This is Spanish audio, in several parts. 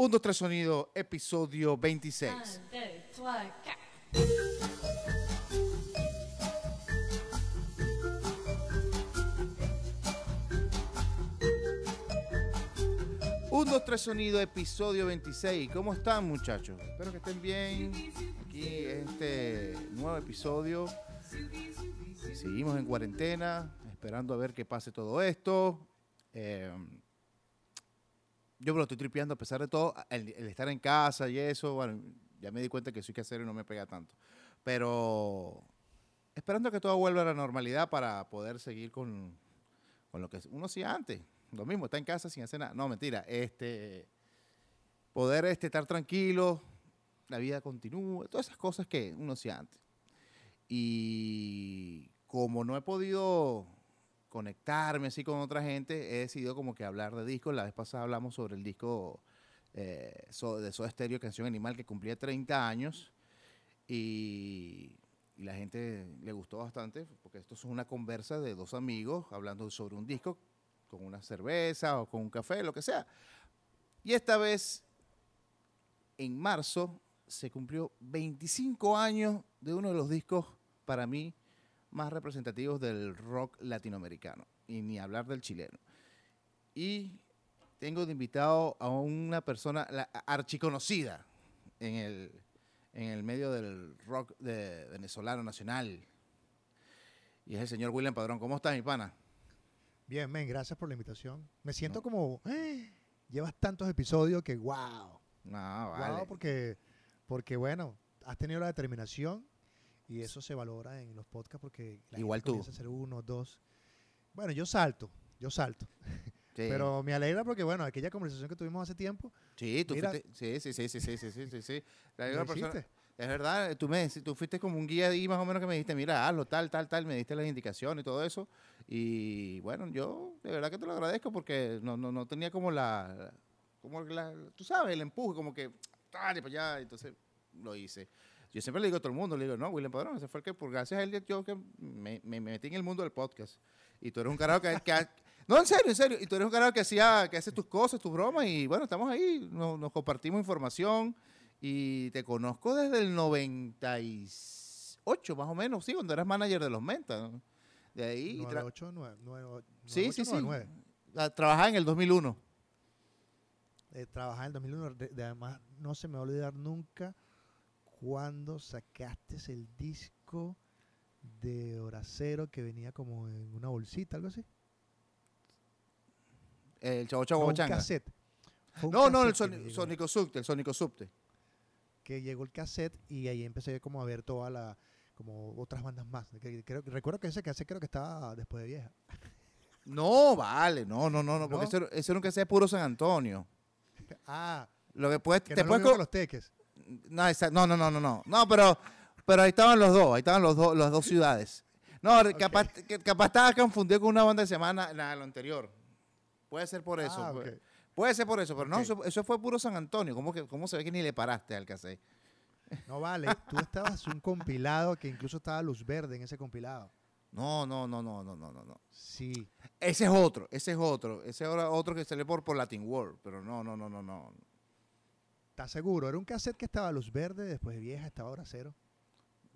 1, 2, 3 Sonido, episodio 26. 1, 2, 3, 4. 1, 2, 3 Sonido, episodio 26. ¿Cómo están, muchachos? Espero que estén bien. Aquí este nuevo episodio. Seguimos en cuarentena, esperando a ver qué pase todo esto. Eh, yo me lo estoy tripeando a pesar de todo. El, estar en casa y eso, bueno, ya me di cuenta que soy que hacer y no me pega tanto. Pero esperando que todo vuelva a la normalidad para poder seguir con, con lo que uno hacía antes. Lo mismo, está en casa sin hacer nada. No, mentira. Este, poder este, estar tranquilo, la vida continúa, todas esas cosas que uno hacía antes. Y como no he podido conectarme así con otra gente, he decidido como que hablar de discos. La vez pasada hablamos sobre el disco eh, So- de Soda Stereo, Canción Animal, que cumplía 30 años. Y, y la gente le gustó bastante, porque esto es una conversa de dos amigos hablando sobre un disco con una cerveza o con un café, lo que sea. Y esta vez, en marzo, se cumplió 25 años de uno de los discos, para mí, más representativos del rock latinoamericano. Y ni hablar del chileno. Y tengo de invitado a una persona la, archiconocida en el, en el medio del rock de venezolano nacional. Y es el señor William Padrón. ¿Cómo estás, mi pana? Bien, men, gracias por la invitación. Me siento No. como, "Eh, llevas tantos episodios que wow. No, vale. Wow, porque, porque bueno, has tenido la determinación y eso se valora en los podcasts porque la Igual gente tú. comienza a hacer uno, dos. Bueno, yo salto, yo salto. Sí. Pero me alegra porque, bueno, aquella conversación que tuvimos hace tiempo, Sí, tú Mira- fuiste. Sí, sí, sí, sí, sí, sí, sí, sí. La lo misma persona- es verdad, tú, me, tú fuiste como un guía ahí más o menos que me dijiste, mira, hazlo, tal, tal, tal, me diste las indicaciones y todo eso. Y bueno, yo de verdad que te lo agradezco porque no, no, no tenía como la, como la, tú sabes, el empuje, como que, dale para allá, entonces lo hice. Yo siempre le digo a todo el mundo, le digo, no, William Padrón, ese fue el que, por gracias a él, yo que me, me- me metí en el mundo del podcast. Y tú eres un carajo que, no, en serio, en serio, y tú eres un carajo que hacía, que hace tus cosas, tus bromas, y bueno, estamos ahí, nos, nos compartimos información, y te conozco desde el 98, más o menos, sí, cuando eras manager de los Mentas. ¿no? De ahí, tra- 98, 9, 9, sí, sí, sí, 9. Ah, trabajaba en el 2001. Eh, trabajaba en el 2001, de- de- además no se me va a olvidar nunca cuando sacaste el disco de Horacero que venía como en una bolsita, algo así. El Chavo Chavo No, un cassette. Un No, no, el cassette Sónico Subte, el Sónico Subte. Que llegó el cassette y ahí empecé como a ver toda la como otras bandas más. Que- creo, recuerdo que ese cassette creo que estaba después de vieja. No, vale, no, no, no, no, porque ¿No? ese, era- ese era un sea puro San Antonio. Ah, Lo que puedes, que te no lo puedes mismo co- que los teques. No, esa- no, no, no, no, no, no, pero, pero ahí estaban los dos, ahí estaban los dos, las dos ciudades. No, capaz, que- capaz estaba confundido con una banda que se llama Na- la, lo anterior. Puede ser por eso. Ah, puede, ser por eso, pero no, eso, eso fue puro San Antonio. ¿Cómo, que, ¿Cómo se ve que ni le paraste al cassette? No vale, tú estabas un compilado que incluso estaba luz verde en ese compilado. No, no, no, no, no, no, no, no. Sí. Ese es otro, ese es otro, ese era otro que salió por, por Latin World, pero no, no, no, no, no. ¿Estás seguro? Era un cassette que estaba luz verde, después de vieja estaba hora cero.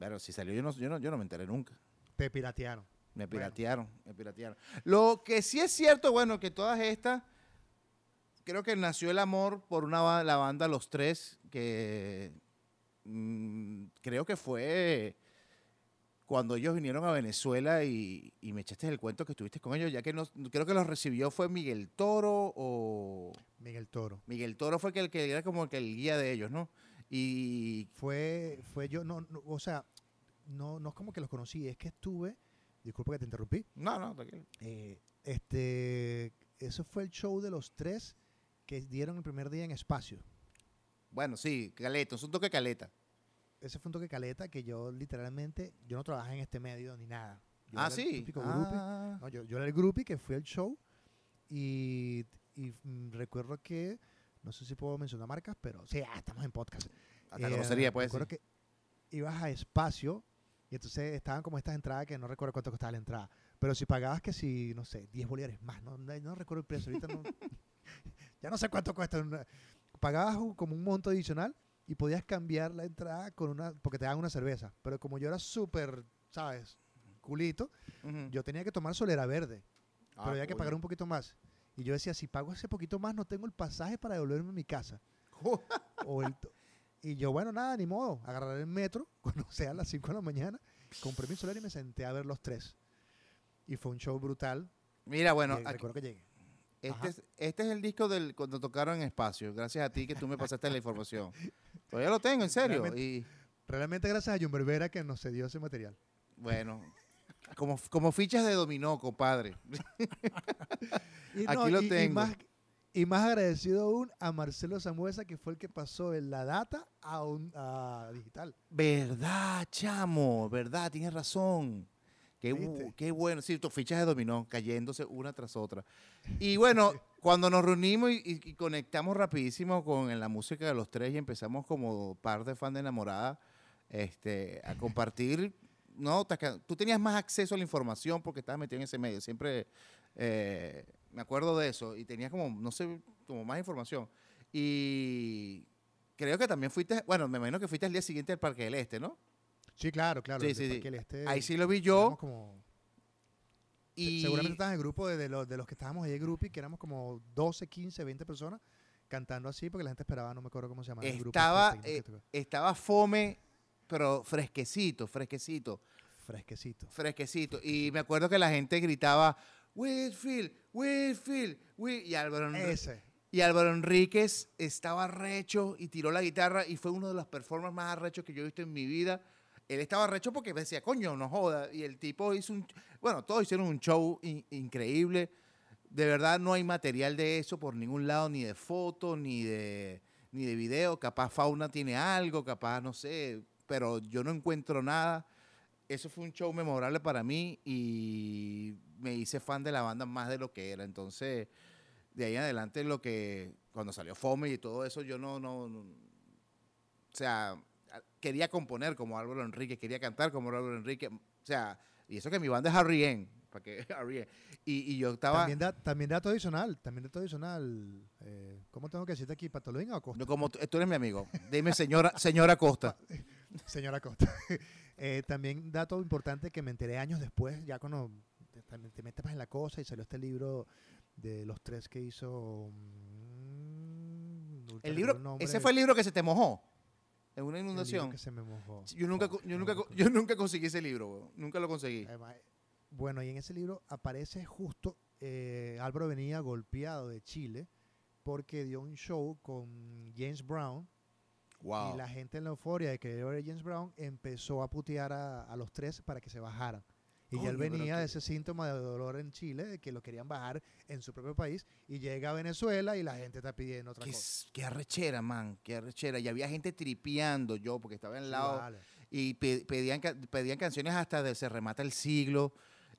Pero si salió, yo no, yo no, yo no me enteré nunca. Te piratearon. Me Bueno. piratearon, me piratearon. Lo que sí es cierto, bueno, que todas estas, creo que nació el amor por una la banda Los Tres, que mm, creo que fue cuando ellos vinieron a Venezuela y, y me echaste el cuento que estuviste con ellos, ya que nos, creo que los recibió fue Miguel Toro o... Miguel Toro. Miguel Toro fue que el que era como que el guía de ellos, ¿no? Y Fue, fue yo, no, no, o sea, no, no es como que los conocí, es que estuve, disculpa que te interrumpí, no, no, tranquilo. eh, este, eso fue el show de los tres que dieron el primer día en espacio. Bueno, sí, caleta, es un toque caleta. Ese fue un toque caleta que yo literalmente, yo no trabajé en este medio ni nada. Yo ah, sí. Ah. No, yo, yo era el groupie que fue al show y, y, mm, recuerdo que, no sé si puedo mencionar marcas, pero sí, ah, estamos en podcast. Hasta Eh, grosería puede recuerdo ser. que ibas a espacio y entonces estaban como estas entradas que no recuerdo cuánto costaba la entrada. Pero si pagabas que si, no sé, 10 bolívares más, no, no, no recuerdo el precio, ahorita no, ya no sé cuánto cuesta una- pagabas como un monto adicional y podías cambiar la entrada con una, porque te daban una cerveza. Pero como yo era súper, ¿sabes? Culito, yo tenía que tomar solera verde, Ah, pero había que pagar un poquito más. Y yo decía, si pago ese poquito más, no tengo el pasaje para devolverme a mi casa. O el to- y yo, bueno, nada, ni modo. Agarraré el metro cuando sea a las 5 de la mañana. Compré mi solar y me senté a ver los tres. Y fue un show brutal. Mira, bueno, recuerdo que llegué. este, es, este es el disco del cuando tocaron en espacio. Gracias a ti que tú me pasaste la información. Todavía lo tengo, en serio. Realmente- Y Realmente gracias a John Berbera que nos cedió ese material. bueno, como, como fichas de dominó, compadre. Y Aquí lo y- y tengo. más, y más agradecido aún a Marcelo Samuesa, que fue el que pasó en la data a, un, a digital. Verdad, chamo, verdad, tienes razón. Qué, bu- ¿Viste? qué bueno, sí, tus fichas de dominó cayéndose una tras otra. Y bueno, cuando nos reunimos y, conectamos rapidísimo con la música de los tres y empezamos como par de fan de enamorada este, a compartir, ¿no? Tú tenías más acceso a la información porque estabas metido en ese medio, siempre eh, me acuerdo de eso y tenías como, no sé, como más información. Y creo que también fuiste, bueno, me imagino que fuiste al día siguiente al Parque del Este, ¿no? Sí, claro, claro. Sí, Este, Ahí sí lo vi yo como- y Seguramente estabas en el grupo de, de los, de los que estábamos ahí en grupo y que éramos como 12, 15, 20 personas cantando así porque la gente esperaba, no me acuerdo cómo se llamaba el grupo. estaba, este eh, que estaba fome, pero fresquecito, fresquecito. Fresquecito. fresquecito. Y me acuerdo que la gente gritaba, Whitfield, Whitfield, Whit-", y Álvaro, Ese. y Álvaro Enríquez estaba recho y tiró la guitarra y fue uno de los performers más arrechos que yo he visto en mi vida. Él estaba recho porque decía, coño, no joda. Y el tipo hizo un... Bueno, todos hicieron un show in- increíble. De verdad no hay material de eso por ningún lado, ni de foto, ni de, ni de video. Capaz Fauna tiene algo, capaz, no sé, pero yo no encuentro nada. Eso fue un show memorable para mí y me hice fan de la banda más de lo que era. Entonces, de ahí en adelante lo que, cuando salió Fome y todo eso, yo no, no, no- o sea, quería componer como Álvaro Enrique, quería cantar como Álvaro Enrique, o sea, y eso que mi banda es Harry para que Harry. Y, y yo estaba, También, da, también dato adicional, también dato adicional. Eh, ¿Cómo tengo que decirte aquí? ¿Patolín o Costa? no, como tú, tú eres mi amigo, dime señora, señora Costa. Señora Costa. Eh, también dato importante que me enteré años después, ya cuando te, te metes más en la cosa y salió este libro de los tres que hizo... mm, El libro, ese fue el libro que se te mojó en una inundación. que se me mojó. Yo nunca, yo nunca, yo nunca conseguí ese libro, nunca lo conseguí. Además, Bueno, y en ese libro aparece justo eh, Álvaro venía golpeado de Chile porque dio un show con James Brown Wow. y la gente en la euforia de que ver a James Brown empezó a putear a, a los tres para que se bajaran. Y ya él venía de ese síntoma de dolor en Chile, de que lo querían bajar en su propio país, y llega a Venezuela y la gente está pidiendo otra Qué, cosa. qué arrechera, man, qué arrechera. Y había gente tripeando yo, porque estaba al Sí, lado, vale. y pe- pedían, pedían canciones hasta de Se remata el siglo.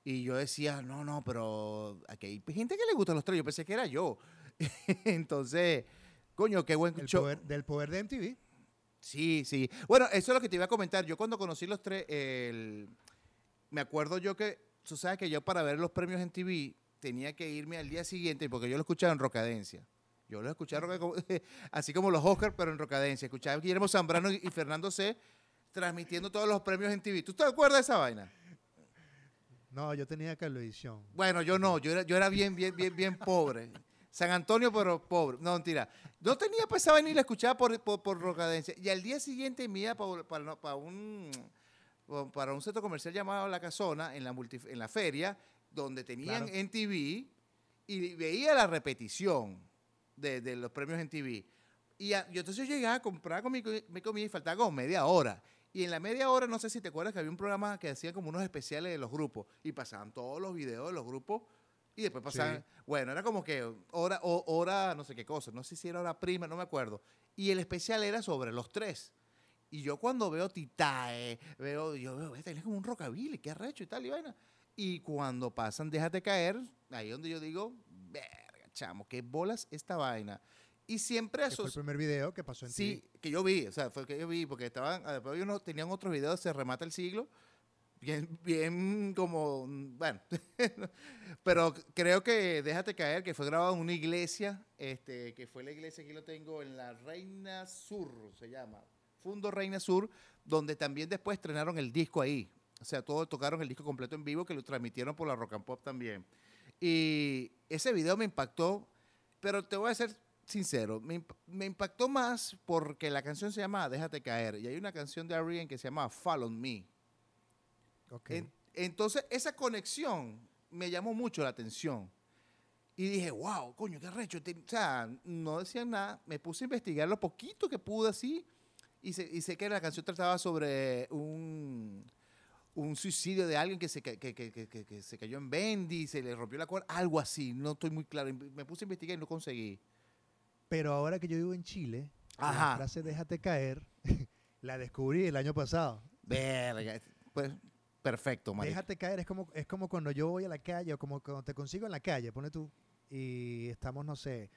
Y yo decía, no, no, pero aquí hay gente que le gustan los tres. Yo pensé que era yo. Entonces, coño, qué buen El show. poder, del poder de MTV. Sí, sí. Bueno, eso es lo que te iba a comentar. Yo cuando conocí los tres, el- me acuerdo yo que, tú sabes que yo para ver los premios en TV tenía que irme al día siguiente, porque yo lo escuchaba en Rocadencia. Yo lo escuchaba así como los Oscars, pero en Rocadencia. Escuchaba a Guillermo Zambrano y Fernando C. transmitiendo todos los premios en TV. ¿Tú te acuerdas de esa vaina? No, yo tenía Cablevisión. Bueno, yo no, yo era, yo era bien, bien, bien, bien pobre. San Antonio, pero pobre. No, mentira. No tenía pues esa vaina y la escuchaba por, por, por Rocadencia. Y al día siguiente me iba pa- para, para un, para un centro comercial llamado La Casona, en la, multi- en la feria, donde tenían Claro. en TV y veía la repetición de, de los premios en TV. Y a- yo entonces llegaba a comprar con mi, mi comida y faltaba como media hora. Y en la media hora, no sé si te acuerdas que había un programa que hacía como unos especiales de los grupos y pasaban todos los videos de los grupos y después pasaban, Sí. bueno, era como que hora, o- hora, no sé qué cosa, no sé si era hora prima, no me acuerdo. Y el especial era sobre los tres. Y yo cuando veo Titae, veo, yo veo, este es como un rockabilly, qué arrecho y tal y vaina. Y cuando pasan Déjate caer, ahí donde yo digo, verga, chamo, qué bolas esta vaina. Y siempre Que fue el primer video que pasó en Sí, que yo vi, o sea, fue que yo vi, porque estaban, ah, después unos- tenían otros videos, se remata el siglo, bien, bien como, mm, bueno, pero creo que Déjate Caer, que fue grabado en una iglesia, este, que fue la iglesia, aquí lo tengo, en la Reina Sur, se llama, Fundo Reina Sur, donde también después estrenaron el disco ahí. O sea, todos tocaron el disco completo en vivo, que lo transmitieron por la Rock and Pop también. Y ese video me impactó, pero te voy a ser sincero, me, me impactó más porque la canción se llama Déjate Caer, y hay una canción de R.E.M. que se llama Follow Me. Ok. En- entonces, esa conexión me llamó mucho la atención. Y dije, wow, coño, qué recho. O sea, no decían nada. Me puse a investigar lo poquito que pude así. Y sé, y sé que la canción trataba sobre un, un suicidio de alguien que se, que, que- se cayó en Bendy, se le rompió la cuerda, algo así. No estoy muy claro. Me puse a investigar y no conseguí. Pero ahora que yo vivo en Chile, Ajá. la frase déjate caer, la descubrí el año pasado. Verga. Pues, perfecto, marico. Déjate caer, es como, es como cuando yo voy a la calle o como cuando te consigo en la calle, pone tú, y estamos, no sé,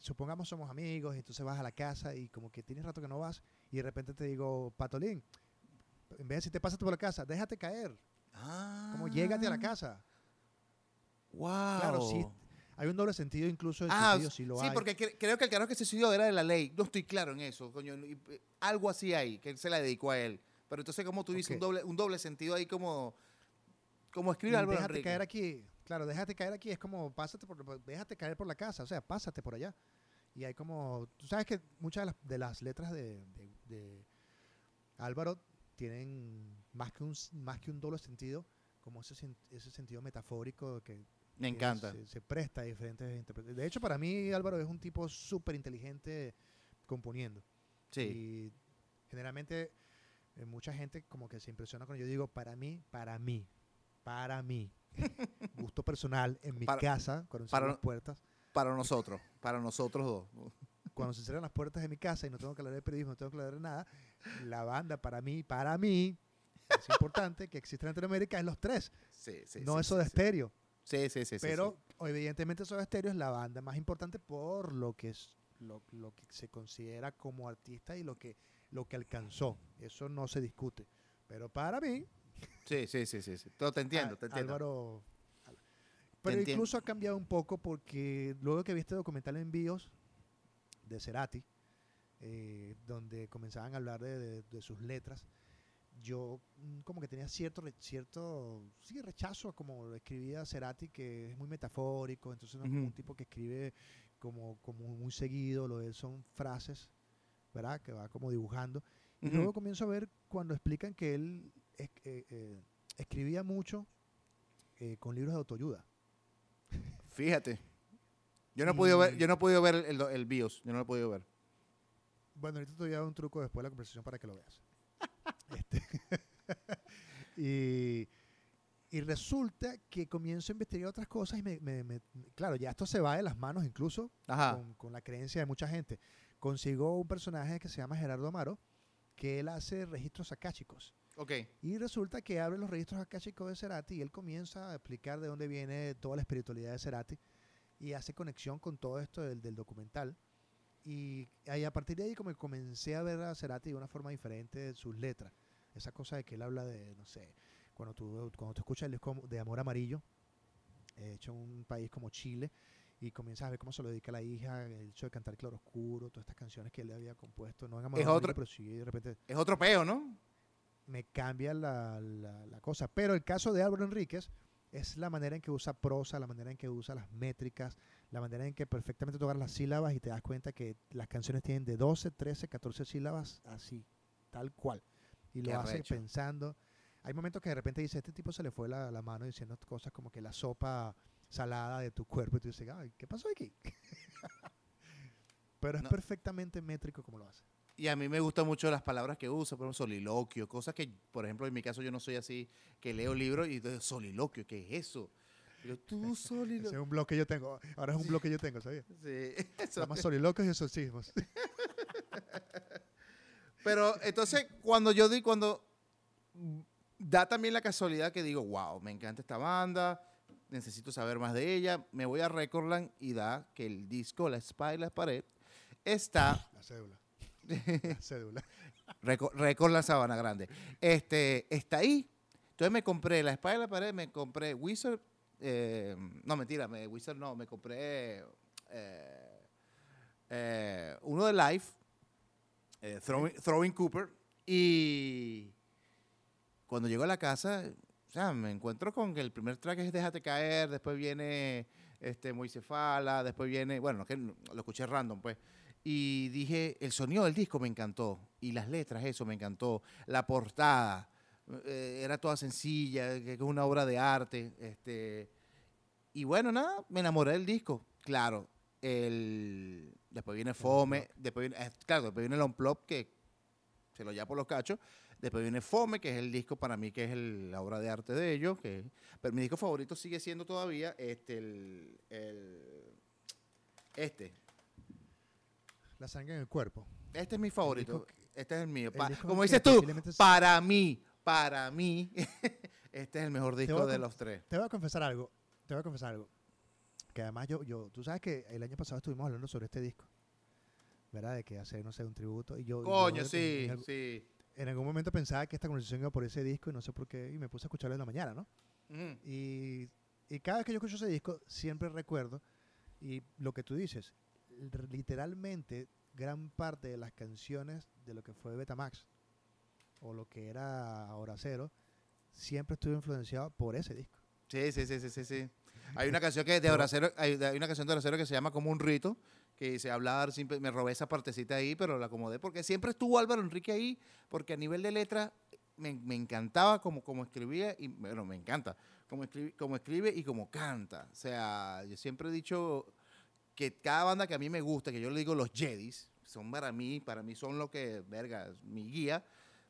supongamos somos amigos y entonces vas a la casa y como que tienes rato que no vas y de repente te digo, Patolín, en vez de decirte pásate por la casa, déjate caer, como llégate a la casa. Wow. Claro, sí, hay un doble sentido incluso del Ah, suicidio, sí lo sí, hay. porque cre- creo que el carajo que se suicidó era de la ley. No estoy claro en eso, coño. eh, algo así hay, que él se la dedicó a él. Pero entonces, como tú dices, un, doble, un doble sentido ahí como, como escribe Álvaro déjate Enrique. caer aquí, claro, déjate caer aquí es como pásate por, déjate caer por la casa, o sea, pásate por allá. Y hay como, tú sabes que muchas de las, de las letras de, de- de Álvaro tienen más que un más que un doble sentido, como ese, ese sentido metafórico que Me que encanta. Se, se presta a diferentes interpretaciones. De hecho, para mí Álvaro es un tipo súper inteligente componiendo. Sí. Y generalmente eh, mucha gente como que se impresiona cuando yo digo para mí, para mí, para mí. Gusto personal en mi Para- casa, cuando se para las puertas. Para nosotros, para nosotros dos. Cuando se cierran las puertas de mi casa y no tengo que hablar de periodismo, no tengo que hablar de nada, la banda para mí, para mí, es importante que existe en Latinoamérica es los tres, Sí, sí. no sí, eso de estéreo. Sí, sí, sí. sí, Pero evidentemente Soda Stereo es la banda más importante por lo que es lo, lo que se considera como artista y lo que lo que alcanzó. Eso no se discute. Pero para mí, Sí, sí, sí, sí. sí. Todo te entiendo, Á- te entiendo. Álvaro pero incluso ha cambiado un poco porque luego que vi este documental en Bios de Cerati, eh, donde comenzaban a hablar de, de- de sus letras, yo mm, como que tenía cierto, cierto sí, rechazo a como lo escribía Cerati, que es muy metafórico, entonces no es como Ujú. un tipo que escribe como, como muy seguido, lo de él son frases, ¿verdad? Que va como dibujando. Y Ujú. luego comienzo a ver cuando explican que él eh, eh, escribía mucho eh, con libros de autoayuda. Fíjate. Yo no he podido ver, yo no he podido ver el, el BIOS, yo no lo he podido ver. Bueno, ahorita te voy a dar un truco después de la conversación para que lo veas. Este, y, y resulta que comienzo a investigar otras cosas y me, me- me- claro, ya esto se va de las manos incluso con, con la creencia de mucha gente. Consigo un personaje que se llama Gerardo Amaro, que él hace registros akáshicos. Ok. Y resulta que abre los registros akáshicos de Cerati y él comienza a explicar de dónde viene toda la espiritualidad de Cerati y hace conexión con todo esto del, del documental. Y ahí, a partir de ahí como que comencé a ver a Cerati de una forma diferente de sus letras. Esa cosa de que él habla de, no sé, cuando tú, cuando tú escuchas el disco de Amor Amarillo, eh, hecho en un país como Chile, y comienzas a ver cómo se lo dedica a la hija, el hecho de cantar Claro Oscuro, todas estas canciones que él había compuesto, no en Amor Es Amarillo, otro- pero sí de repente Es otro peo, ¿no? Me cambia la, la- la cosa. Pero el caso de Álvaro Enríquez es la manera en que usa prosa, la manera en que usa las métricas, la manera en que perfectamente toca las sílabas y te das cuenta que las canciones tienen de 12, 13, 14 sílabas así, tal cual. Y lo hace pensando. Hay momentos que de repente dice, este tipo se le fue la, la mano diciendo cosas como que la sopa salada de tu cuerpo y tú dices, ay, ¿qué pasó aquí? Pero es No. perfectamente métrico como lo hace. Y a mí me gustan mucho las palabras que usa, por ejemplo, soliloquio, cosas que, por ejemplo, en mi caso yo no soy así, que leo libros y entonces, soliloquio, ¿qué es eso? Pero tú Ese es soliloquio. un blog que yo tengo. Ahora es un blog que yo tengo, ¿sabías? Sí, Se eso. llama Solilocos y Exorcismos. Pero entonces, cuando yo di, cuando da también la casualidad que digo, wow, me encanta esta banda, necesito saber más de ella, me voy a Recordland y da que el disco La Espada y la Pared está La cédula. La cédula. Reco- Record la Sabana Grande. Este, está ahí. Entonces me compré la espada de la pared, me compré Wizard. eh, no, mentira, me, Wizard no, me compré eh, eh, uno de Life, eh, Throwing, Throwing Cooper. Y cuando llego a la casa, o sea, me encuentro con que el primer track es Déjate caer, después viene este Moisés Fala, después viene, bueno, que lo escuché random, pues. Y dije, el sonido del disco me encantó. Y las letras, eso me encantó. La portada eh, era toda sencilla, que es una obra de arte. Este, y bueno, nada, me enamoré del disco. Claro, el, después viene Fome, después viene, eh, claro, después viene el Unplop, que se lo lleva por los cachos. Después viene Fome, que es el disco para mí, que es el- la obra de arte de ellos. Que, pero mi disco favorito sigue siendo todavía este, el, el- este. La sangre en el cuerpo. Este es mi favorito. Este es el mío. el Pa- como dices tú, para mí, para mí, este es el mejor disco a de los tres. Te voy a confesar algo. Te voy a confesar algo. Que además yo, yo, tú sabes que el año pasado estuvimos hablando sobre este disco. ¿Verdad? De que hacer, no sé, un tributo. Y yo, yo Coño, en- sí, en, algún- sí. en algún momento pensaba que esta conversación iba por ese disco y no sé por qué. Y me puse a escucharlo en la mañana, ¿no? Ujú. Y, y cada vez que yo escucho ese disco, siempre recuerdo, y lo que tú dices, literalmente gran parte de las canciones de lo que fue Betamax, o lo que era Hora Cero, siempre estuvo influenciado por ese disco. Sí, sí, sí, sí, sí, sí. Hay una canción que de Horacero, hay, hay una canción de Horacero que se llama como un rito, que dice hablar, siempre me robé esa partecita ahí, pero la acomodé porque siempre estuvo Álvaro Enrique ahí, porque a nivel de letra me, me encantaba como, como escribía, y bueno, me encanta, como, escribi- como escribe y como canta. O sea, yo siempre he dicho que cada banda que a mí me gusta, que yo le digo los Jedis, son para mí, para mí son lo que, verga, mi guía.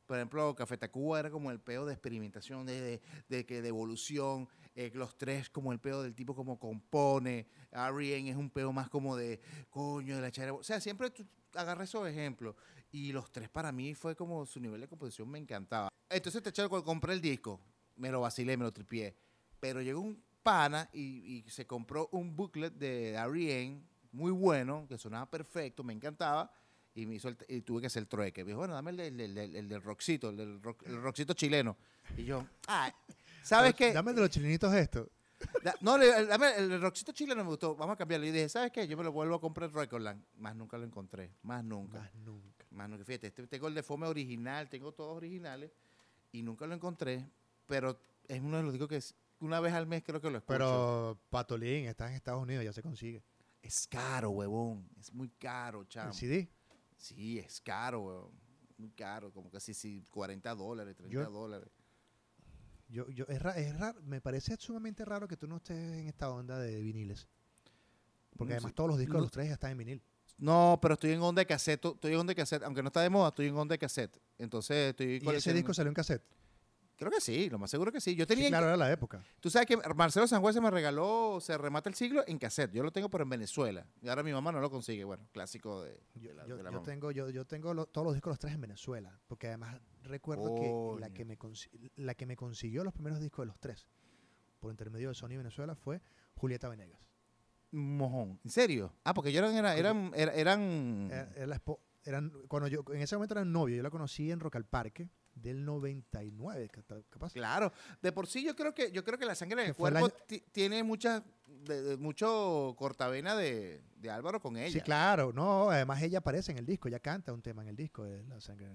Por ejemplo, Café Tacuba era como el peo de experimentación, de, de, de de evolución. eh, los tres como el peo del tipo como compone. R.E.M. es un peo más como de coño, de la chara. O sea, siempre tú agarras esos ejemplos. Y los tres para mí fue como su nivel de composición me encantaba. Entonces te compré el disco, me lo vacilé, me lo tripié. Pero llegó un pana y, y se compró un booklet de R.E.M. muy bueno, que sonaba perfecto, me encantaba. Y, me hizo el- y tuve que hacer el trueque. Me dijo, bueno, dame el, del- el del- el del rockcito, el del rock- el rockcito chileno. Y yo, ah, ¿sabes qué? Dame de los chilenitos esto. Da- no, dame el rockcito chileno me gustó, vamos a cambiarlo. Y dije, ¿sabes qué? Yo me lo vuelvo a comprar en Recordland. Más nunca lo encontré, más nunca. Más nunca. Más nunca. Fíjate, este- tengo el de Fome original, tengo todos originales y nunca lo encontré. Pero es uno de los discos que es- una vez al mes creo que lo escucho. Pero Patolín está en Estados Unidos, ya se consigue. es caro, huevón. Es muy caro, chamo. El CD. Sí, es caro, huevón. Muy caro, como casi sí, 40 dólares, 30 Yo- dólares. Yo, yo, es, ra- es raro, me parece sumamente raro que tú no estés en esta onda de viniles. Porque además sí. todos los discos de Lo- los tres ya están en vinil. No, pero estoy en onda de cassette, estoy en onda de cassette, aunque no está de moda, estoy en onda de cassette. Entonces estoy Y ese disco salió en cassette. Creo que sí, lo más seguro que sí. Yo Sí, tenía, en- claro, era la época. tú sabes que Marcelo Sanjuez se me regaló, se remata el siglo en cassette. Yo lo tengo pero en Venezuela y ahora mi mamá no lo consigue. Bueno, clásico de, Yo, de la, yo- de la yo mamá. tengo, yo, yo tengo lo- todos los discos de los tres en Venezuela. Porque además recuerdo que la que, me consi- la que me consiguió los primeros discos de los tres, por intermedio de Sony Venezuela, fue Julieta Venegas. Mojón. ¿En serio? Ah, porque ellos eran, eran, eran, eran- Era- era la espo- eran, cuando yo, en ese momento eran novios, yo la conocí en Rock al Parque del 99, cata- capaz. Claro, de por sí yo creo que yo creo que la sangre del cuerpo ti- tiene mucha de- de mucho cortavena de, de Álvaro con ella. Sí, claro, no, además ella aparece en el disco, ella canta un tema en el disco de La Sangre.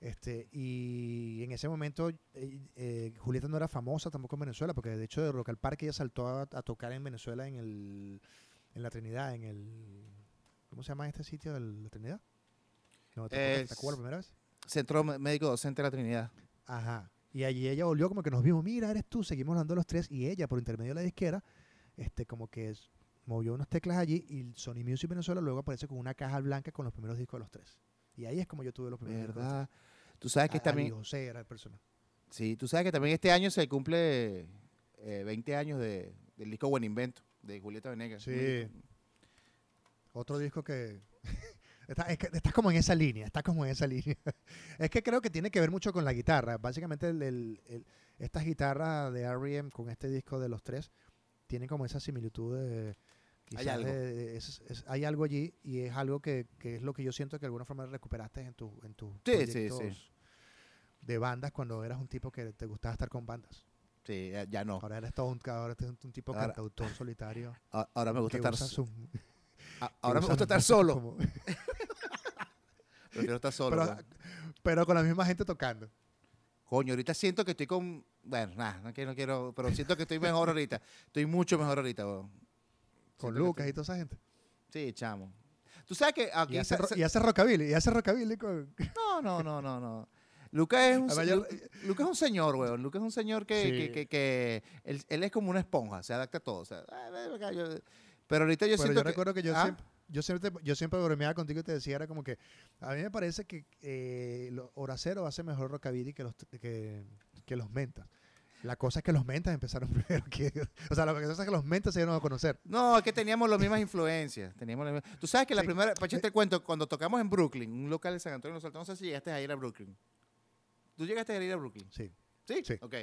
Este, y en ese momento eh, eh, Julieta no era famosa tampoco en Venezuela, porque de hecho de Rock al Parque ella saltó a, a tocar en Venezuela en el en la Trinidad, en el ¿cómo se llama este sitio de la Trinidad? No, ¿te Es- acuerdas la primera vez? Centro Médico Docente de la Trinidad. Ajá. Y allí ella volvió como que nos vimos, mira, eres tú, seguimos hablando los tres, y ella, por intermedio de la disquera, este, como que es- movió unas teclas allí, y Sony Music Venezuela luego aparece con una caja blanca con los primeros discos de los tres. Y ahí es como yo tuve los primeros discos ¿Verdad? Tú sabes que. A- también José era el personaje. Sí, tú sabes que también este año se cumple eh, 20 años de, del disco Buen Invento de Julieta Venegas. Sí. Otro disco que... está, es que estás como en esa línea, estás como en esa línea. es que creo que tiene que ver mucho con la guitarra. Básicamente el- el- el- estas guitarras de R.E.M. con este disco de los tres tienen como esa similitud de... quizás algo. de- es- es- hay algo allí y es algo que, que es lo que yo siento que de alguna forma recuperaste en, tu, en tus Sí, sí, sí. proyectos de bandas cuando eras un tipo que te gustaba estar con bandas. Sí, ya, ya no. Ahora eres todo un, ahora eres un tipo Ahora- cantautor solitario. Ahora me gusta estar, sus- a- ahora me gusta estar solo. como- Prefiero estar solo. pero, pues. pero con la misma gente tocando. Coño, ahorita siento que estoy con. Bueno, nada, no quiero, no quiero. Pero siento que estoy mejor ahorita. Estoy mucho mejor ahorita, weón. Con Lucas estoy- y toda esa gente. Sí, chamo. Tú sabes que aquí. Y hace, se- y hace rockabilly. Y hace rockabilly con... No, no, no, no, no. Lucas es un, Además, yo- es un señor, weón. Lucas es un señor que, Sí. que, que, que él, él es como una esponja, se adapta a todo. o sea, ah, pero ahorita yo Pero siento yo recuerdo que yo, ¿Ah? siempre, yo, siempre, yo siempre bromeaba contigo y te decía, era como que a mí me parece que eh, lo- Horacero hace mejor rockabilly que los, que, que los mentas. La cosa es que los mentas empezaron primero que... O sea, la cosa es que los mentas se dieron a conocer. No, es que teníamos las mismas influencias. Teníamos las mismas- Tú sabes que la Sí. primera, Pacho, te cuento, cuando tocamos en Brooklyn, un local de San Antonio Altos, no sé si llegaste a ir a Brooklyn. ¿Tú llegaste a ir a Brooklyn? Sí. ¿Sí? Sí. Ok.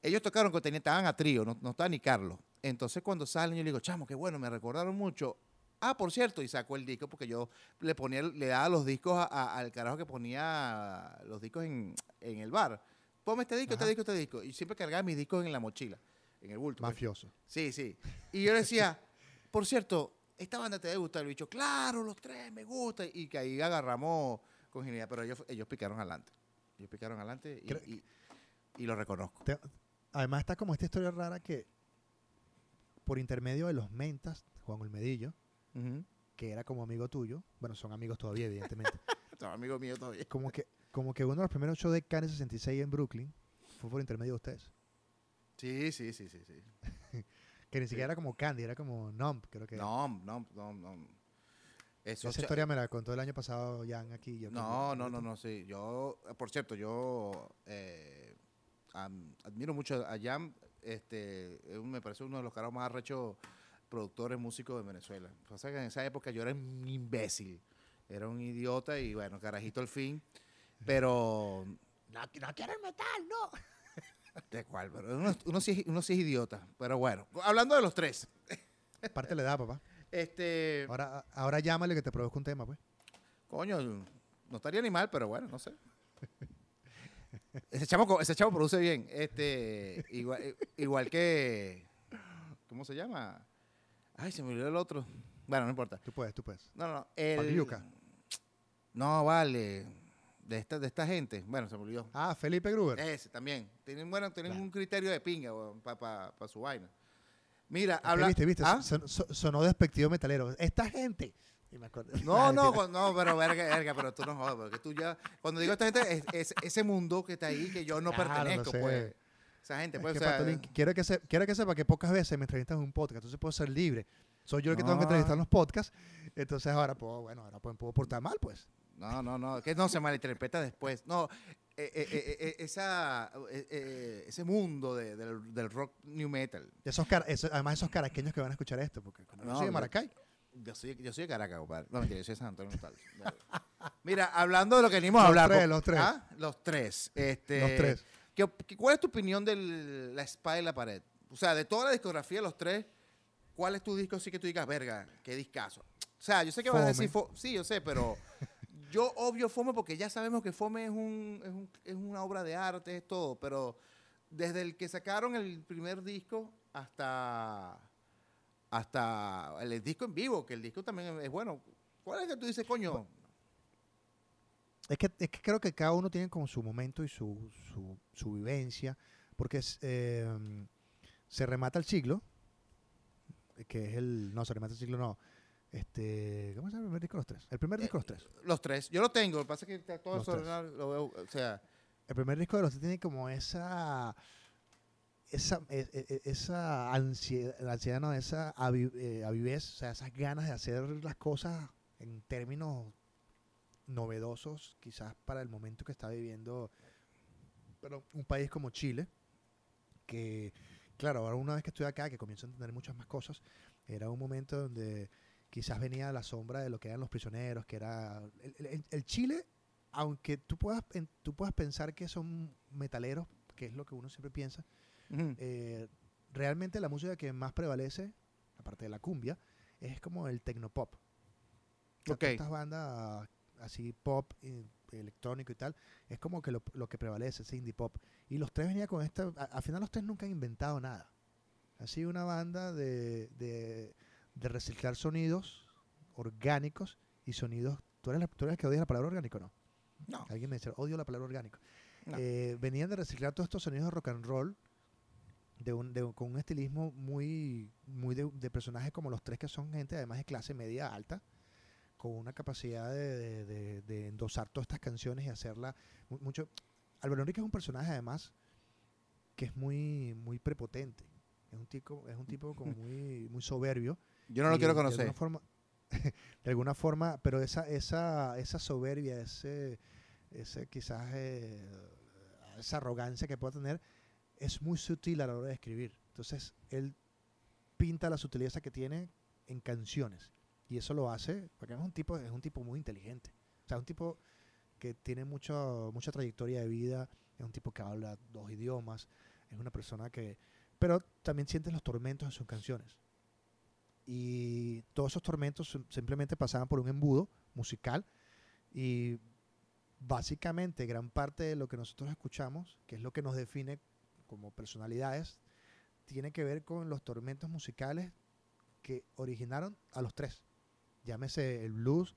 Ellos tocaron, que tenían- estaban a trío, no, no estaba ni Carlos. Entonces cuando salen yo le digo, chamo, qué bueno, me recordaron mucho. Ah, por cierto, y sacó el disco porque yo le ponía, le daba los discos a- a- al carajo que ponía los discos en, en el bar. Ponme este disco, este disco, este disco. Y siempre cargaba mis discos en la mochila, en el bulto. pues. Mafioso. Sí, sí. Y yo le decía, por cierto, esta banda te debe gustar. El bicho, claro, los tres me gusta. Y que ahí agarramos congenialidad. Pero ellos, ellos picaron adelante. Ellos picaron adelante y, y- y lo reconozco. Te- además está como esta historia rara que por intermedio de los mentas, Juan Olmedillo, Que era como amigo tuyo, bueno, son amigos todavía, evidentemente, Son amigos míos todavía. como que, como que uno de los primeros shows de Cannes 66 en Brooklyn fue por intermedio de ustedes. Sí, sí, sí, sí. sí. Que ni siquiera era como Candy, era como Nump, creo que. No, no, no. Eso, Esa historia me la contó el año pasado Jan aquí. yo No, no, no, no, sí. Yo, por cierto, yo eh, am- admiro mucho a Jam. Este, me parece uno de los caras más arrechos productores, músicos de Venezuela. Pasa que en esa época yo era un imbécil. Era un idiota y bueno, carajito al fin. Pero. No, no quiero el metal, no. ¿De cuál? Pero uno, uno sí, es- uno sí es idiota. Pero bueno, hablando de los tres. Parte le da, papá. Este. Ahora, ahora llámale que te produzca un tema, pues. Coño, no estaría ni mal, pero bueno, no sé. Ese chamo, ese chamo produce bien. Este, igual, igual que. ¿Cómo se llama? Ay, se me olvidó el otro. Bueno, no importa. Tú puedes, tú puedes. No, no, el. Pagliuca. No, vale. De esta, de esta gente. Bueno, se me olvidó. Ah, Felipe Gruber. Ese también. Tienen, bueno, tienen Claro. un criterio de pinga para su vaina. Mira, Es habla. Viste, viste, ¿Ah? son- son- sonó despectivo metalero. Esta gente. Y me acuerdo- No, no, no, pero verga, verga, pero tú no jodas, porque tú ya, cuando digo esta gente, es, es ese mundo que está ahí que yo no Claro, pertenezco, sé. pues. Esa gente, Es pues, que, o sea, Patolín, quiero, que se- quiero que sepa que pocas veces me entrevistas en un podcast, entonces puedo ser libre. Soy yo el que tengo que No. entrevistar en los podcasts, entonces ahora puedo, bueno, ahora puedo, puedo portar mal, pues. no, no, no, que no se malinterpreta después. No, eh, eh, eh, esa, ese mundo de- del, del rock new metal. Esos eso- además esos caraqueños que van a escuchar esto, porque como yo No, soy de Maracay. Yo soy, yo soy de Caracas, compadre. No, mentira, yo soy de San Antonio Nostal. Mira, hablando de lo que venimos a hablar. tres, los tres. ¿Ah? Los tres. Este, Los tres. ¿Qué- ¿Cuál es tu opinión de la espada y la pared? O sea, de toda la discografía de los tres, ¿cuál es tu disco así que tú digas, verga, qué discazo? O sea, yo sé que vas a decir, fo- sí, yo sé, pero yo obvio Fome porque ya sabemos que Fome es, un, es, un- es una obra de arte, es todo, pero desde el que sacaron el primer disco hasta hasta el disco en vivo, que el disco también es bueno. ¿Cuál es que tú dices, coño? Es que, es que creo que cada uno tiene como su momento y su, su, su vivencia, porque es, eh, se remata el siglo, que es el... No, se remata el siglo, no. Este, ¿Cómo se llama el primer disco de los tres? El primer disco de los tres. Los tres. Yo lo tengo, lo que pasa es que todo desordenado, lo veo, o sea, El primer disco de los tres tiene como esa... Esa, e- e- e- esa ansiedad, ansiedad, no, esa avi- eh, avidez, o sea, esas ganas de hacer las cosas en términos novedosos, quizás para el momento que está viviendo pero un país como Chile, que, claro, ahora una vez que estoy acá, que comienzo a entender muchas más cosas, era un momento donde quizás venía a la sombra de lo que eran los prisioneros, que era... El, el- el Chile, aunque tú puedas, tú puedas pensar que son metaleros, que es lo que uno siempre piensa, ujú. eh, realmente la música que más prevalece, aparte de la cumbia, es como el tecnopop. O sea, Ok. todas estas bandas así pop, eh, electrónico y tal, es como que lo, lo que prevalece, ese indie pop. Y los tres venían con esta, a- al final los tres nunca han inventado nada. Ha sido una banda de, de, de reciclar sonidos orgánicos y sonidos. ¿Tú eres, la, tú eres el que odia la palabra orgánico no? No. Alguien me dice, odio la palabra orgánico. No. Eh, venían de reciclar todos estos sonidos de rock and roll de un, de un- con un estilismo muy, muy de, de personajes como los tres que son gente además de clase media alta, con una capacidad de, de- de- de endosar todas estas canciones y hacerla mu- mucho. Álvaro Enrique es un personaje además que es muy, muy prepotente. Es un tipo, es un tipo como muy, muy soberbio. Yo no lo quiero de conocer. alguna forma, de alguna forma, pero esa, esa, esa soberbia, ese, ese quizás eh, esa arrogancia que pueda tener, es muy sutil a la hora de escribir. Entonces, él pinta la sutileza que tiene en canciones. Y eso lo hace, porque es un tipo, es un tipo muy inteligente. O sea, es un tipo que tiene mucho, mucha trayectoria de vida, es un tipo que habla dos idiomas, es una persona que... Pero también sientes los tormentos en sus canciones. Y todos esos tormentos sim- simplemente pasaban por un embudo musical y básicamente gran parte de lo que nosotros escuchamos, que es lo que nos define como personalidades, tiene que ver con los tormentos musicales que originaron a los tres. Llámese el blues,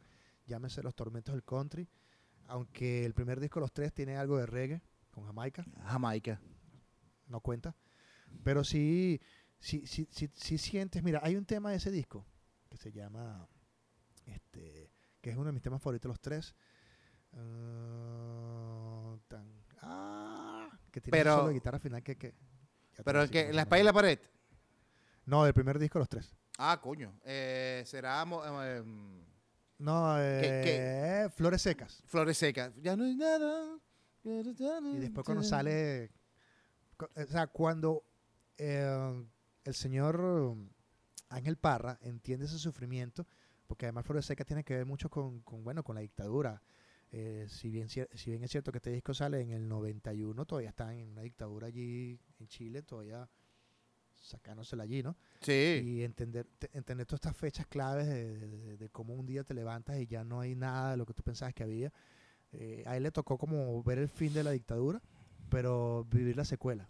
llámese los tormentos del country, aunque el primer disco de los tres tiene algo de reggae con Jamaica, Jamaica. no cuenta. Pero sí, sí, sí, sí, sí sientes, mira, hay un tema de ese disco que se llama, este, que es uno de mis temas favoritos, los tres. ah, tan- ah, que tiene Pero- un solo de guitarra final que... que Pero que, la espalda y la pared. No, del primer disco los tres. Ah, coño. Eh, será em, No, ¿Qué- eh, Flores Secas. Flores secas. Ya no hay nada. Y después cuando sale, o sea, cuando eh, el señor Ángel Parra entiende ese sufrimiento, porque además Flores Secas tiene que ver mucho con, con, bueno, con la dictadura. Eh, si, bien, si bien es cierto que este disco sale en el 91, todavía están en una dictadura allí en Chile, todavía sacándosela allí, ¿no? Sí. y entender, te- entender todas estas fechas claves de, de- cómo un día te levantas y ya no hay nada de lo que tú pensabas que había. Eh, a él le tocó como ver el fin de la dictadura, pero vivir la secuela.